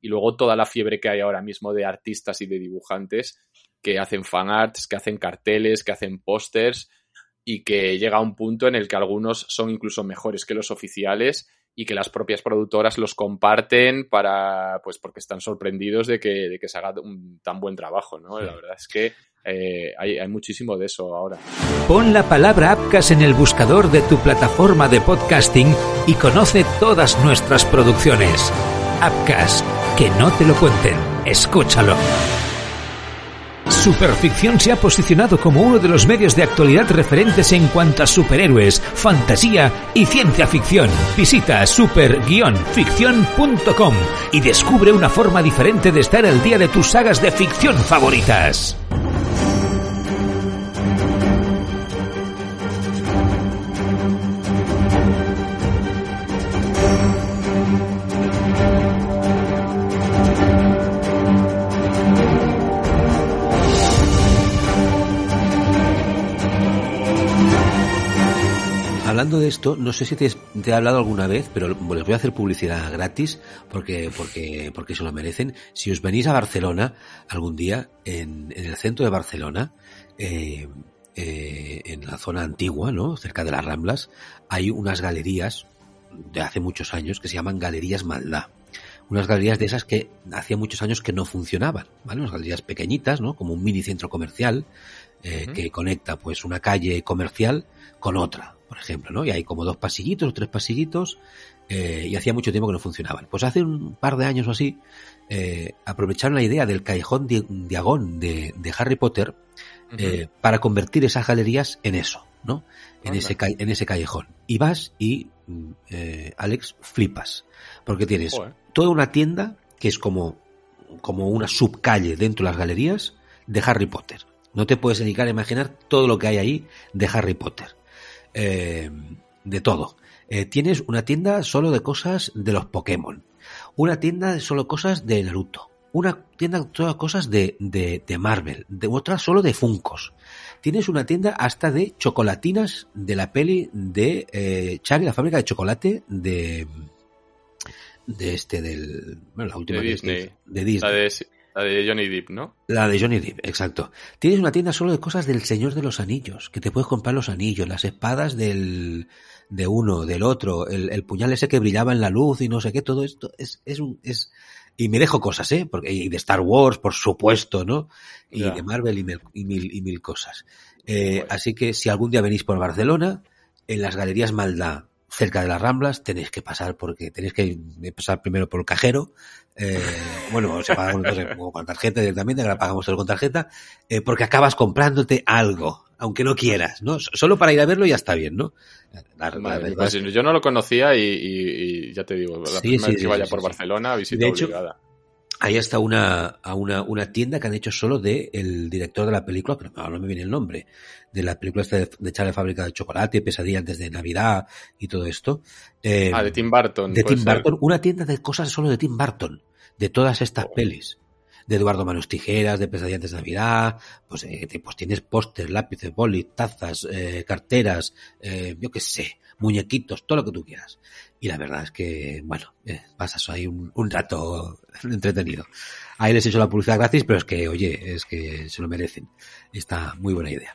Y luego toda la fiebre que hay ahora mismo de artistas y de dibujantes que hacen fanarts, que hacen carteles, que hacen pósters y que llega a un punto en el que algunos son incluso mejores que los oficiales y que las propias productoras los comparten para, pues porque están sorprendidos de que, de que se haga un tan buen trabajo, ¿no? La verdad es que eh, hay, hay, muchísimo de eso ahora. Pon la palabra Apcas en el buscador de tu plataforma de podcasting y conoce todas nuestras producciones. Apcas, que no te lo cuenten, escúchalo. Superficción se ha posicionado como uno de los medios de actualidad referentes en cuanto a superhéroes, fantasía y ciencia ficción. Visita super-ficción.com y descubre una forma diferente de estar al día de tus sagas de ficción favoritas. Hablando de esto, no sé si te, he hablado alguna vez, pero les voy a hacer publicidad gratis porque, porque, porque se lo merecen. Si os venís a Barcelona algún día, en, el centro de Barcelona, eh, eh, en la zona antigua, ¿no? Cerca de las Ramblas, hay unas galerías de hace muchos años que se llaman Galerías Maldá unas galerías de esas que hacía muchos años que no funcionaban, ¿vale? Unas galerías pequeñitas, ¿no? Como un mini centro comercial eh, que conecta pues una calle comercial con otra, por ejemplo, ¿no? Y hay como dos pasillitos o tres pasillitos eh, y hacía mucho tiempo que no funcionaban. Pues hace un par de años o así eh, aprovecharon la idea del callejón diagón de, Harry Potter eh, para convertir esas galerías en eso, ¿no? En ese, en ese callejón. Y vas y, mm, Alex, flipas. Porque tienes toda una tienda que es como, como una subcalle dentro de las galerías de Harry Potter. No te puedes dedicar a imaginar todo lo que hay ahí de Harry Potter. Eh, de todo. Eh, tienes una tienda solo de cosas de los Pokémon. Una tienda de solo cosas de Naruto. Una tienda de todas cosas de, de, de, Marvel. De otra solo de Funcos. Tienes una tienda hasta de chocolatinas de la peli de eh, Charlie, la fábrica de chocolate de de este del bueno, la última de Disney. De, Disney. La de Johnny Depp, ¿no? La de Johnny Depp, exacto. Tienes una tienda solo de cosas del Señor de los Anillos, que te puedes comprar los anillos, las espadas del de uno, del otro, el, el puñal ese que brillaba en la luz y no sé qué, todo esto es, es un, es, y me dejo cosas, ¿eh? Porque, y de Star Wars, por supuesto, ¿no? Y de Marvel y mil, y mil, y mil cosas. Eh, Así que si algún día venís por Barcelona, en las galerías Maldá, cerca de las Ramblas, tenéis que pasar porque tenéis que pasar primero por el cajero. Eh, bueno, se paga con tarjeta directamente, que la pagamos todo con tarjeta, eh, porque acabas comprándote algo, aunque no quieras, ¿no? Solo para ir a verlo ya está bien, ¿no? Pues yo no lo conocía y, ya te digo, la primera vez que vaya por Barcelona, visita obligada Ahí está una, una, una tienda que han hecho solo de el director de la película, pero no, me viene el nombre, de la película de, de Charlie Fábrica de Chocolate, Pesadilla antes de Navidad y todo esto. Eh, ah, de Tim Burton. De Tim Burton, una tienda de cosas solo de Tim Burton, de todas estas oh. pelis. De Eduardo Manos Tijeras, de Pesadilla antes de Navidad, pues, eh, pues tienes pósters, lápices, bolis, tazas, eh, carteras, eh, yo qué sé, muñequitos, todo lo que tú quieras. Y la verdad es que, bueno, eh, pasas ahí un, un, rato entretenido. Ahí les he hecho la publicidad gratis, pero es que, oye, es que se lo merecen. Está muy buena idea.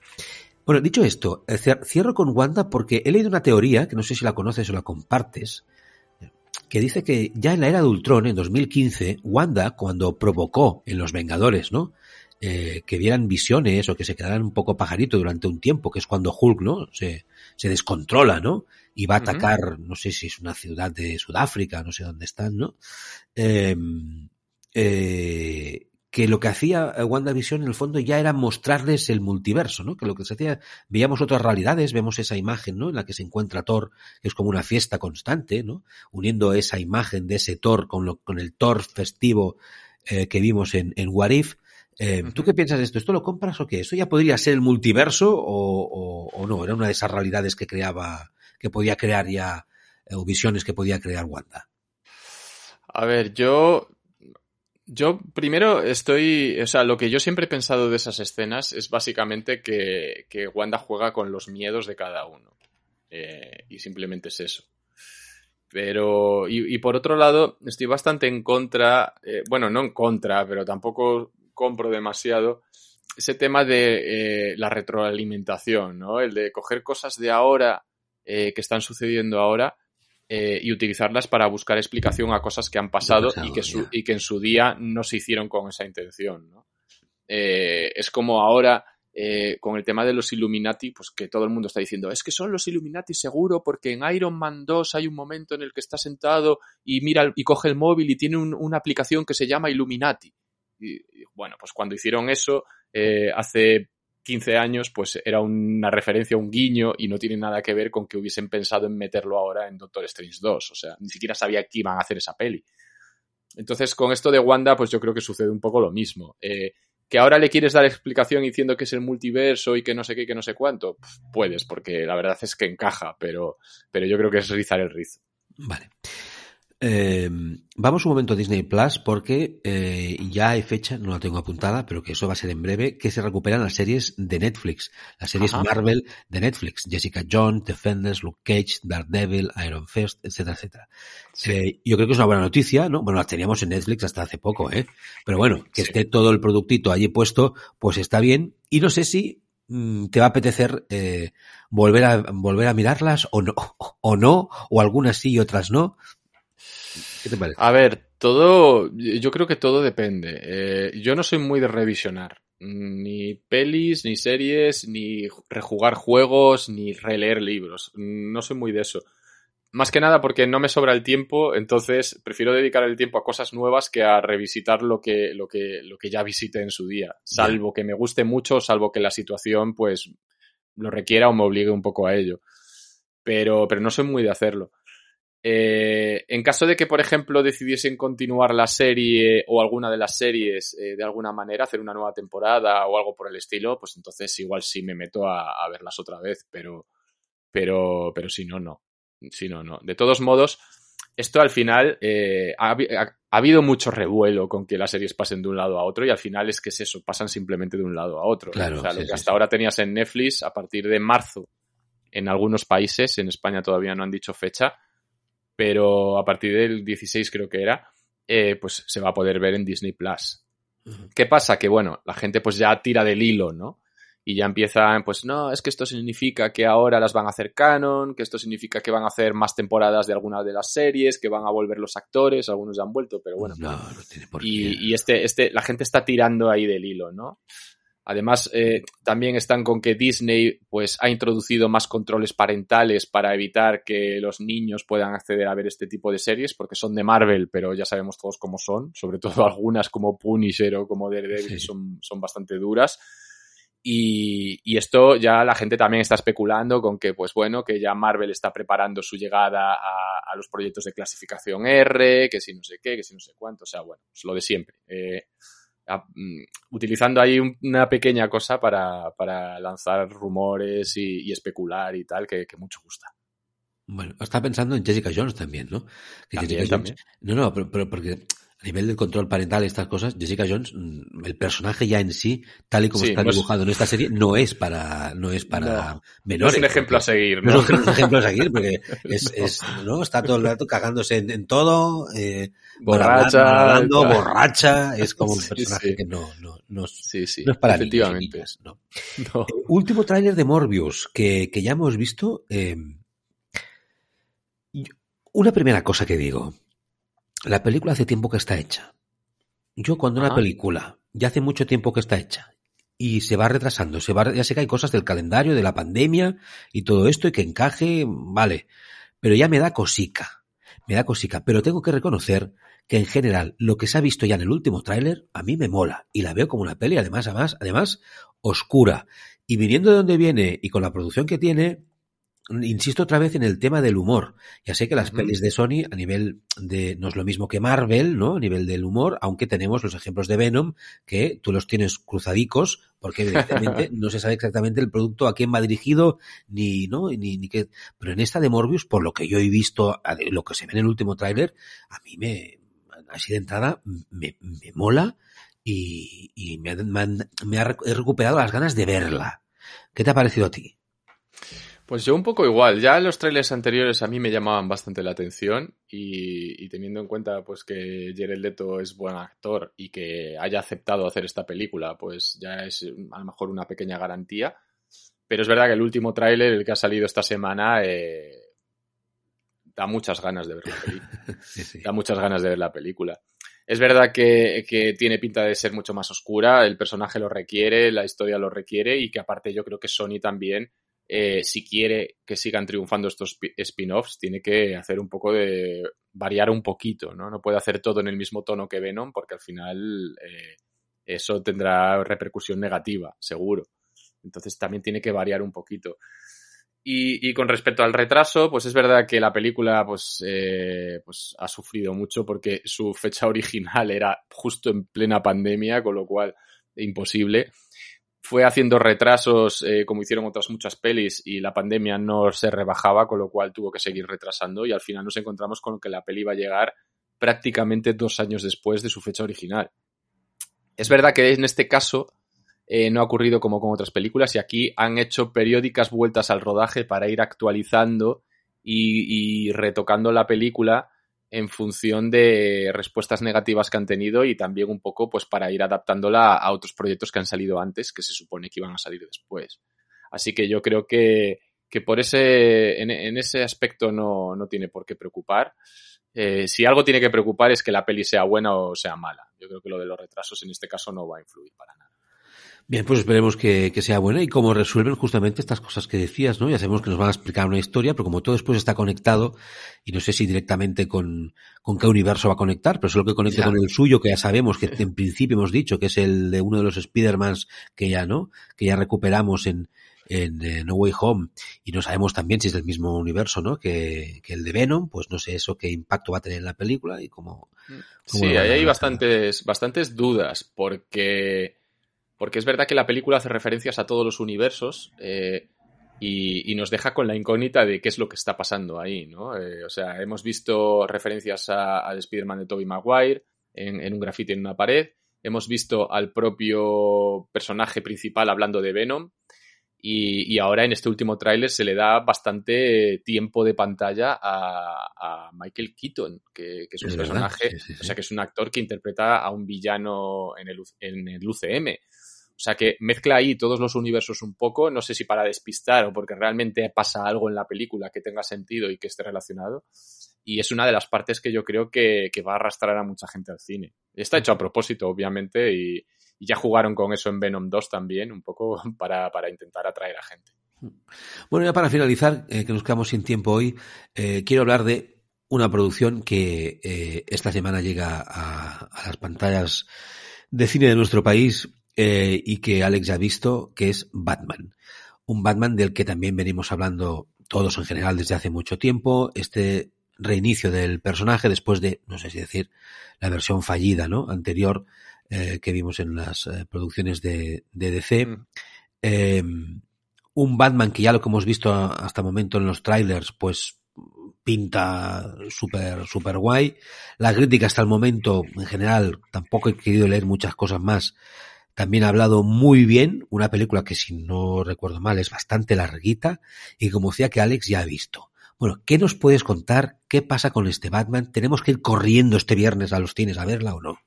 Bueno, dicho esto, eh, cierro con Wanda porque he leído una teoría, que no sé si la conoces o la compartes, que dice que ya en la era de Ultron, en 2015, Wanda, cuando provocó en los Vengadores, ¿no? Eh, que vieran visiones o que se quedaran un poco pajarito durante un tiempo, que es cuando Hulk, ¿no? Se, se descontrola, ¿no? Y va a atacar, no sé si es una ciudad de Sudáfrica, no sé dónde están, ¿no? Eh, eh, que lo que hacía WandaVision en el fondo ya era mostrarles el multiverso, ¿no? Que lo que se hacía, veíamos otras realidades, vemos esa imagen, ¿no? En la que se encuentra Thor, que es como una fiesta constante, ¿no? Uniendo esa imagen de ese Thor con, lo, con el Thor festivo eh, que vimos en, en What If. Eh, ¿Tú qué piensas de esto? ¿Esto lo compras o qué? ¿Esto ya podría ser el multiverso o, o, o no? Era una de esas realidades que creaba, que podía crear ya, eh, o visiones que podía crear Wanda. A ver, yo yo primero estoy, o sea, lo que yo siempre he pensado de esas escenas es básicamente que, que Wanda juega con los miedos de cada uno. Eh, y simplemente es eso. Pero, y, por otro lado, estoy bastante en contra, eh, bueno, no en contra, pero tampoco compro demasiado ese tema de la retroalimentación, ¿no? El de coger cosas de ahora eh, que están sucediendo ahora eh, y utilizarlas para buscar explicación a cosas que han pasado, pasado y, que su, y, que en su día no se hicieron con esa intención. ¿no? Eh, es como ahora eh, con el tema de los Illuminati, pues que todo el mundo está diciendo, es que son los Illuminati seguro porque en Iron Man 2 hay un momento en el que está sentado y mira y coge el móvil y tiene un, una aplicación que se llama Illuminati. Y, y bueno, pues cuando hicieron eso eh, hace 15 años, pues era una referencia, un guiño, y no tiene nada que ver con que hubiesen pensado en meterlo ahora en Doctor Strange 2. O sea, ni siquiera sabía que iban a hacer esa peli. Entonces, con esto de Wanda, pues yo creo que sucede un poco lo mismo. Eh, que ahora le quieres dar explicación diciendo que es el multiverso y que no sé qué, que no sé cuánto, puedes, porque la verdad es que encaja, pero, pero yo creo que es rizar el rizo. Vale. Eh, vamos un momento a Disney Plus porque eh, ya hay fecha, no la tengo apuntada, pero que eso va a ser en breve, que se recuperan las series de Netflix, las series Ajá. Marvel de Netflix, Jessica Jones, Defenders, Luke Cage, Daredevil, Iron Fist, etcétera, etcétera. Sí. Eh, yo creo que es una buena noticia, ¿no? Bueno, las teníamos en Netflix hasta hace poco, ¿eh? Pero bueno, que sí. esté todo el productito allí puesto, pues está bien. Y no sé si mm, te va a apetecer eh, volver a volver a mirarlas o no, o no, o algunas sí y otras no. ¿Qué te parece? A ver, todo, yo creo que todo depende. Eh, yo no soy muy de revisionar. Ni pelis, ni series, ni rejugar juegos, ni releer libros. No soy muy de eso. Más que nada porque no me sobra el tiempo, entonces prefiero dedicar el tiempo a cosas nuevas que a revisitar lo que, lo que, lo que ya visité en su día. Salvo que me guste mucho, salvo que la situación pues lo requiera o me obligue un poco a ello. Pero, pero no soy muy de hacerlo. Eh, en caso de que, por ejemplo, decidiesen continuar la serie o alguna de las series eh, de alguna manera, hacer una nueva temporada o algo por el estilo, pues entonces igual sí me meto a, a verlas otra vez, pero, pero, pero si no, no. Si no, no. De todos modos, esto al final eh, ha, ha, ha, habido mucho revuelo con que las series pasen de un lado a otro y al final es que es eso, pasan simplemente de un lado a otro. Claro, o sea, sí, lo que sí, hasta sí. ahora tenías en Netflix, a partir de marzo, en algunos países, en España todavía no han dicho fecha, pero a partir del 16 creo que era, eh, pues se va a poder ver en Disney Plus. Uh -huh. ¿Qué pasa? Que bueno, la gente pues ya tira del hilo, ¿no? Y ya empiezan, pues no, es que esto significa que ahora las van a hacer canon, que esto significa que van a hacer más temporadas de algunas de las series, que van a volver los actores, algunos ya han vuelto, pero bueno. No, no tiene por qué. Y, y este, este, la gente está tirando ahí del hilo, ¿no? Además, eh, también están con que Disney pues, ha introducido más controles parentales para evitar que los niños puedan acceder a ver este tipo de series, porque son de Marvel, pero ya sabemos todos cómo son, sobre todo algunas como Punisher o como Daredevil sí. son, son bastante duras. Y, y, esto ya la gente también está especulando con que, pues bueno, que ya Marvel está preparando su llegada a, a los proyectos de clasificación R, que si no sé qué, que si no sé cuánto, o sea, bueno, es lo de siempre. Eh, a, mm, utilizando ahí una pequeña cosa para, para lanzar rumores y, y, especular y tal, que, que, mucho gusta. Bueno, está pensando en Jessica Jones también, ¿no? Que también, Jessica. Jones, no, no, pero, pero, porque a nivel del control parental y estas cosas, Jessica Jones, mm, el personaje ya en sí, tal y como sí, está no dibujado es... en esta serie, no es para, no es para no, menores. No es un ejemplo a seguir, ¿no? No es un ejemplo a seguir, porque es, es, ¿no? Está todo el rato cagándose en, en todo, eh, borracha, hablando, borracha, es como un personaje sí, que no, no, no, sí, sí, no es para efectivamente. Niños, no. no. Eh, último tráiler de Morbius que, que ya hemos visto, eh, una primera cosa que digo, la película hace tiempo que está hecha. Yo cuando una película ya hace mucho tiempo que está hecha y se va retrasando, se va, ya sé que hay cosas del calendario, de la pandemia y todo esto y que encaje, vale, pero ya me da cosica. me da cosica, pero tengo que reconocer que en general lo que se ha visto ya en el último tráiler a mí me mola y la veo como una peli además, además, además oscura. Y viniendo de donde viene y con la producción que tiene, insisto otra vez en el tema del humor. Ya sé que las pelis de Sony a nivel de, no es lo mismo que Marvel, ¿no? A nivel del humor, aunque tenemos los ejemplos de Venom, que tú los tienes cruzadicos, porque evidentemente no se sabe exactamente el producto a quién va dirigido, ni, ¿no? Ni, ni qué. Pero en esta de Morbius, por lo que yo he visto, lo que se ve en el último tráiler, a mí me, así de entrada, me, me mola y, y me, me, ha, he recuperado las ganas de verla. ¿Qué te ha parecido a ti? Pues yo un poco igual. Ya los trailers anteriores a mí me llamaban bastante la atención y, teniendo en cuenta pues que Jared Leto es buen actor y que haya aceptado hacer esta película, pues ya es a lo mejor una pequeña garantía. Pero es verdad que el último tráiler, el que ha salido esta semana, eh, da muchas ganas de ver la película. sí. Da muchas ganas de ver la película. Es verdad que, que, tiene pinta de ser mucho más oscura, el personaje lo requiere, la historia lo requiere y que aparte yo creo que Sony también eh, si quiere que sigan triunfando estos spin-offs, tiene que hacer un poco de variar un poquito, ¿no? No puede hacer todo en el mismo tono que Venom porque al final eh, eso tendrá repercusión negativa, seguro. Entonces también tiene que variar un poquito. Y, y, con respecto al retraso, pues es verdad que la película pues, eh, pues ha sufrido mucho porque su fecha original era justo en plena pandemia, con lo cual imposible fue haciendo retrasos eh, como hicieron otras muchas pelis y la pandemia no se rebajaba, con lo cual tuvo que seguir retrasando y al final nos encontramos con que la peli iba a llegar prácticamente dos años después de su fecha original. Es verdad que en este caso eh, no ha ocurrido como con otras películas y aquí han hecho periódicas vueltas al rodaje para ir actualizando y, y retocando la película en función de respuestas negativas que han tenido y también un poco pues para ir adaptándola a otros proyectos que han salido antes que se supone que iban a salir después. Así que yo creo que, que por ese, en, en ese aspecto no, no, tiene por qué preocupar. Eh, si algo tiene que preocupar es que la peli sea buena o sea mala. Yo creo que lo de los retrasos en este caso no va a influir para nada. Bien, pues esperemos que, que, sea buena y cómo resuelven justamente estas cosas que decías, ¿no? Ya sabemos que nos van a explicar una historia, pero como todo después está conectado, y no sé si directamente con, con qué universo va a conectar, pero solo que conecte con el suyo, que ya sabemos que en principio hemos dicho que es el de uno de los Spider-Mans que ya, ¿no? Que ya recuperamos en, en eh, No Way Home y no sabemos también si es del mismo universo, ¿no? Que, que el de Venom, pues no sé eso qué impacto va a tener en la película y cómo. cómo sí, ahí hay bastantes, bastantes dudas porque porque es verdad que la película hace referencias a todos los universos eh, y, y, nos deja con la incógnita de qué es lo que está pasando ahí, ¿no? Eh, o sea, hemos visto referencias al Spider-Man de Tobey Maguire en, en un grafiti en una pared, hemos visto al propio personaje principal hablando de Venom y, y ahora en este último tráiler se le da bastante tiempo de pantalla a, a Michael Keaton, que, que es un es personaje, sí, sí, sí. o sea, que es un actor que interpreta a un villano en el, en el UCM. O sea que mezcla ahí todos los universos un poco, no sé si para despistar o porque realmente pasa algo en la película que tenga sentido y que esté relacionado. Y es una de las partes que yo creo que, que va a arrastrar a mucha gente al cine. Está hecho a propósito, obviamente, y, y ya jugaron con eso en Venom 2 también, un poco para, para intentar atraer a gente. Bueno, ya para finalizar, eh, que nos quedamos sin tiempo hoy, eh, quiero hablar de una producción que eh, esta semana llega a, a las pantallas de cine de nuestro país eh, y que Alex ya ha visto, que es Batman. Un Batman del que también venimos hablando todos en general desde hace mucho tiempo. Este reinicio del personaje después de, no sé si decir, la versión fallida, ¿no? Anterior eh, que vimos en las eh, producciones de, de DC. Mm. Eh, un Batman que ya lo que hemos visto hasta el momento en los trailers, pues pinta súper, súper guay. La crítica hasta el momento, en general, tampoco he querido leer muchas cosas más también ha hablado muy bien, una película que si no recuerdo mal es bastante larguita y como decía que Alex ya ha visto. Bueno, ¿qué nos puedes contar? ¿Qué pasa con este Batman? ¿Tenemos que ir corriendo este viernes a los cines a verla o no?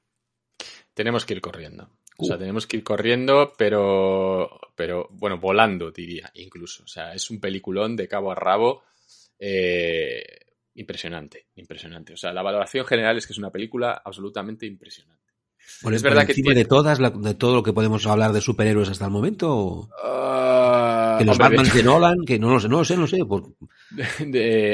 Tenemos que ir corriendo. Uh. O sea, tenemos que ir corriendo, pero, pero, bueno, volando, diría, incluso. O sea, es un peliculón de cabo a rabo. Eh, impresionante, impresionante. O sea, la valoración general es que es una película absolutamente impresionante. Bueno, es verdad que tiene... de todas, de todo lo que podemos hablar de superhéroes hasta el momento. Uh, que los Batman de... Nolan, que no lo sé, no lo sé, no sé.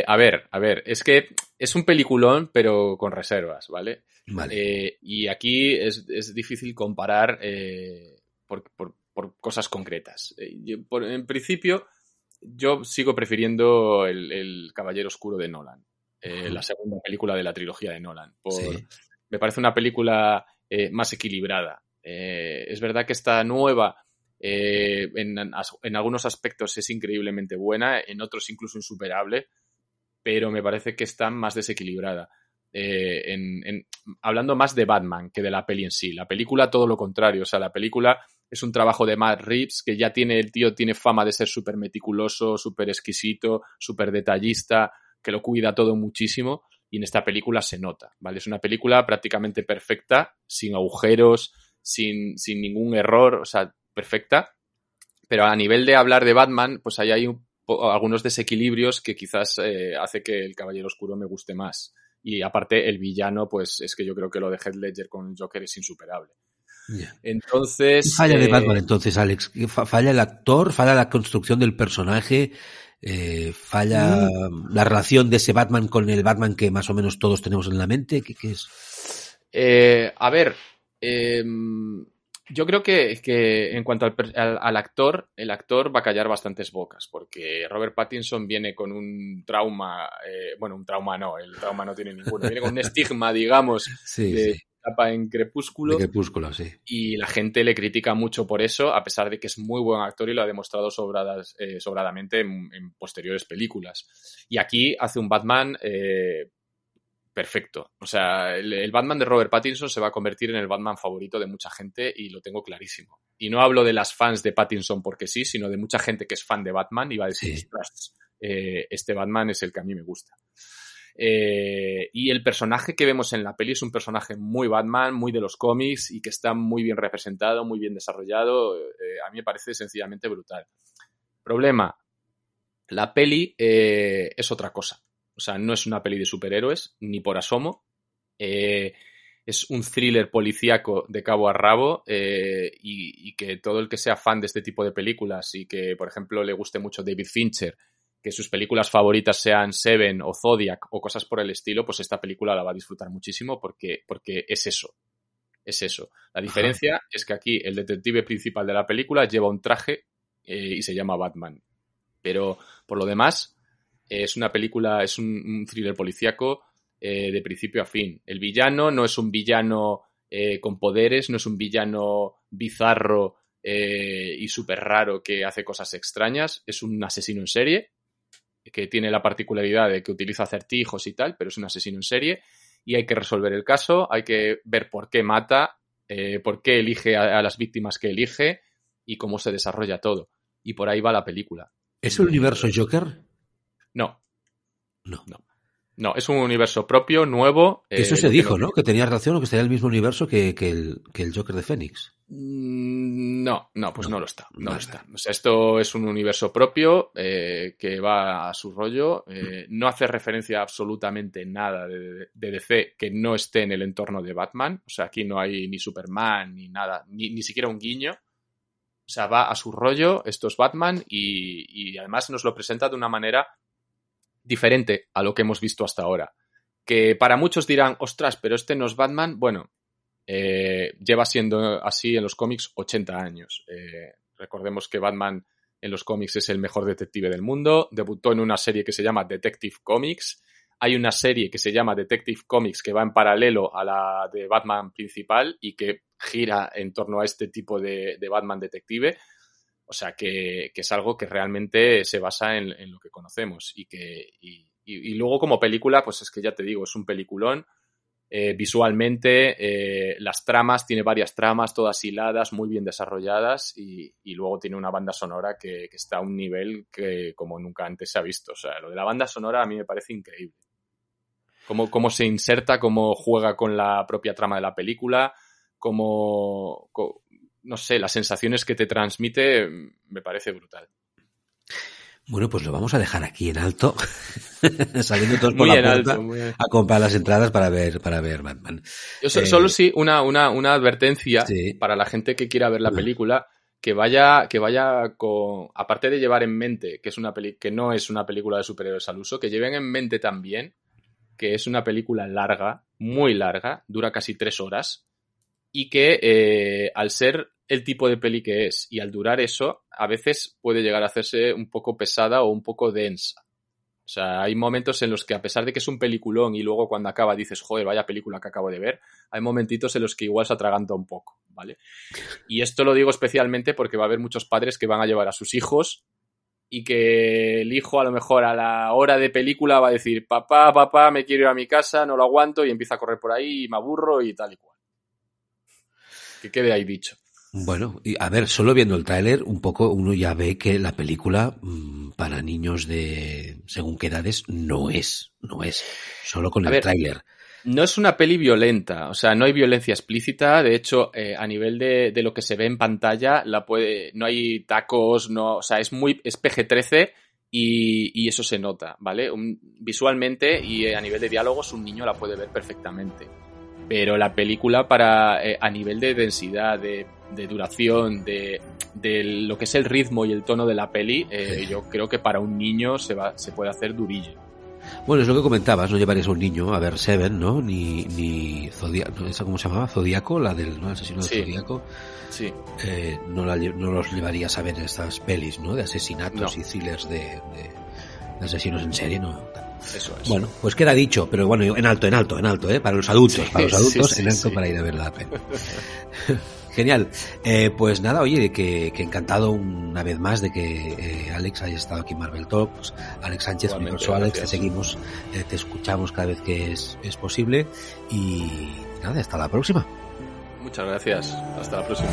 a ver, a ver, es que es un peliculón, pero con reservas, ¿vale? Vale. Eh, y aquí es, es difícil comparar eh, por, por, por, cosas concretas. Eh, por, en principio, yo sigo prefiriendo el, el Caballero Oscuro de Nolan, la segunda película de la trilogía de Nolan. Por, Sí. Me parece una película eh, más equilibrada. Eh, es verdad que esta nueva, eh, en, algunos aspectos es increíblemente buena, en otros incluso insuperable, pero me parece que está más desequilibrada. Hablando más de Batman que de la peli en sí. La película todo lo contrario, o sea, la película es un trabajo de Matt Reeves que ya tiene, el tío tiene fama de ser súper meticuloso, súper exquisito, súper detallista, que lo cuida todo muchísimo y en esta película se nota, ¿vale? Es una película prácticamente perfecta, sin agujeros, sin, sin ningún error, o sea, perfecta, pero a nivel de hablar de Batman, pues ahí hay un, algunos desequilibrios que quizás eh, hace que el Caballero Oscuro me guste más. Y aparte, el villano, pues es que yo creo que lo de Heath Ledger con Joker es insuperable. Yeah. Entonces. Falla de Batman, entonces, Alex. Falla el actor, falla la construcción del personaje, eh, falla mm. la relación de ese Batman con el Batman que más o menos todos tenemos en la mente. ¿Qué, qué es? Eh, a ver, eh, yo creo que, que en cuanto al, al, al, actor, el actor va a callar bastantes bocas, porque Robert Pattinson viene con un trauma, eh, bueno, un trauma no, el trauma no tiene ninguno, viene con un estigma, digamos, sí, de sí. Etapa en Crepúsculo. De Crepúsculo, sí. Y la gente le critica mucho por eso, a pesar de que es muy buen actor y lo ha demostrado sobradas, eh, sobradamente en, en, posteriores películas. Y aquí hace un Batman eh, perfecto. O sea, el, el, Batman de Robert Pattinson se va a convertir en el Batman favorito de mucha gente y lo tengo clarísimo. Y no hablo de las fans de Pattinson porque sí, sino de mucha gente que es fan de Batman y va a decir, sí. eh, este Batman es el que a mí me gusta. Eh, y el personaje que vemos en la peli es un personaje muy Batman, muy de los cómics y que está muy bien representado, muy bien desarrollado. Eh, a mí me parece sencillamente brutal. Problema, la peli eh, es otra cosa. O sea, no es una peli de superhéroes, ni por asomo. Es un thriller policíaco de cabo a rabo y, que todo el que sea fan de este tipo de películas y que, por ejemplo, le guste mucho David Fincher, que sus películas favoritas sean Seven o Zodiac o cosas por el estilo, pues esta película la va a disfrutar muchísimo porque, porque es eso. Es eso. La diferencia es que aquí el detective principal de la película lleva un traje eh, y se llama Batman. Pero por lo demás, es una película, es un, un thriller policíaco eh, de principio a fin. El villano no es un villano eh, con poderes, no es un villano bizarro eh, y súper raro que hace cosas extrañas, es un asesino en serie que tiene la particularidad de que utiliza acertijos y tal, pero es un asesino en serie y hay que resolver el caso, hay que ver por qué mata, eh, por qué elige a, a, las víctimas que elige y cómo se desarrolla todo. Y por ahí va la película. ¿Es el universo Joker? No. No. No. No, es un universo propio, nuevo. Eso eh, se dijo, ¿no? Que tenía relación o que sería el mismo universo que, que, el, que el Joker de Fénix. Mm, no, no, pues no, no lo está. No vale. lo está. O sea, esto es un universo propio eh, que va a su rollo. Eh, no hace referencia a absolutamente nada de, de, DC que no esté en el entorno de Batman. O sea, aquí no hay ni Superman ni nada, ni, ni siquiera un guiño. O sea, va a su rollo, esto es Batman y, y además nos lo presenta de una manera diferente a lo que hemos visto hasta ahora. Que para muchos dirán, ostras, pero este no es Batman. Bueno, eh, lleva siendo así en los cómics 80 años. Eh, recordemos que Batman en los cómics es el mejor detective del mundo. Debutó en una serie que se llama Detective Comics. Hay una serie que se llama Detective Comics que va en paralelo a la de Batman principal y que gira en torno a este tipo de, de Batman detective. O sea, que, es algo que realmente se basa en, lo que conocemos y que y, luego como película, pues es que ya te digo, es un peliculón. Eh, visualmente, eh, las tramas, tiene varias tramas, todas hiladas, muy bien desarrolladas y, luego tiene una banda sonora que, está a un nivel que como nunca antes se ha visto. O sea, lo de la banda sonora a mí me parece increíble. Cómo, cómo se inserta, cómo juega con la propia trama de la película, cómo no sé, las sensaciones que te transmite me parece brutal. Bueno, pues lo vamos a dejar aquí en alto, saliendo todos por muy la puerta alto, muy... a comprar las entradas para ver para ver Batman. Yo so, eh, solo sí una, una, una advertencia sí. para la gente que quiera ver la película. que vaya, que vaya con, aparte de llevar en mente que es una peli, que no es una película de superhéroes al uso, que lleven en mente también que es una película larga, muy larga, dura casi tres horas, y que eh, al ser el tipo de peli que es y al durar eso, a veces puede llegar a hacerse un poco pesada o un poco densa. O sea, hay momentos en los que a pesar de que es un peliculón y luego cuando acaba dices, joder, vaya película que acabo de ver, hay momentitos en los que igual se atraganta un poco, ¿vale? Y esto lo digo especialmente porque va a haber muchos padres que van a llevar a sus hijos y que el hijo a lo mejor a la hora de película va a decir, papá, papá, me quiero ir a mi casa, no lo aguanto y empieza a correr por ahí y me aburro y tal y cual. Que quede ahí dicho. Bueno, y a ver, solo viendo el tráiler, un poco uno ya ve que la película mmm, para niños de según qué edades no es, no es, solo con A el tráiler. No es una peli violenta, o sea, no hay violencia explícita. De hecho, eh, a nivel de, de, lo que se ve en pantalla, la puede, no hay tacos, no, o sea, es muy, es PG-13 y, y, eso se nota, ¿vale? Un, visualmente y a nivel de diálogos, un niño la puede ver perfectamente. Pero la película para, eh, a nivel de densidad, de, de duración, de, de, lo que es el ritmo y el tono de la peli, eh, sí. yo creo que para un niño se, va, se puede hacer durillo. Bueno, es lo que comentabas, no llevarías a un niño a ver Seven, ¿no? Ni, ni Zodiaco, ¿esa cómo se llamaba? Zodiaco, la del ¿no? asesino sí. de Zodiaco. Sí. Eh, no, la, no, los llevarías a ver estas pelis, ¿no? De asesinatos no. y thrillers de, de, de, asesinos en serie, ¿no? Eso es. Bueno, pues queda dicho, pero bueno, en alto, en alto, en alto, ¿eh? Para los adultos, sí, para los adultos, sí, en alto para ir a ver la peli. Genial. Eh, pues nada, oye, que, que, encantado una vez más de que eh, Alex haya estado aquí en Marvel Talks. Alex Sánchez, mi Alex, te seguimos, eh, te escuchamos cada vez que es, es posible. Y nada, hasta la próxima. Muchas gracias. Hasta la próxima.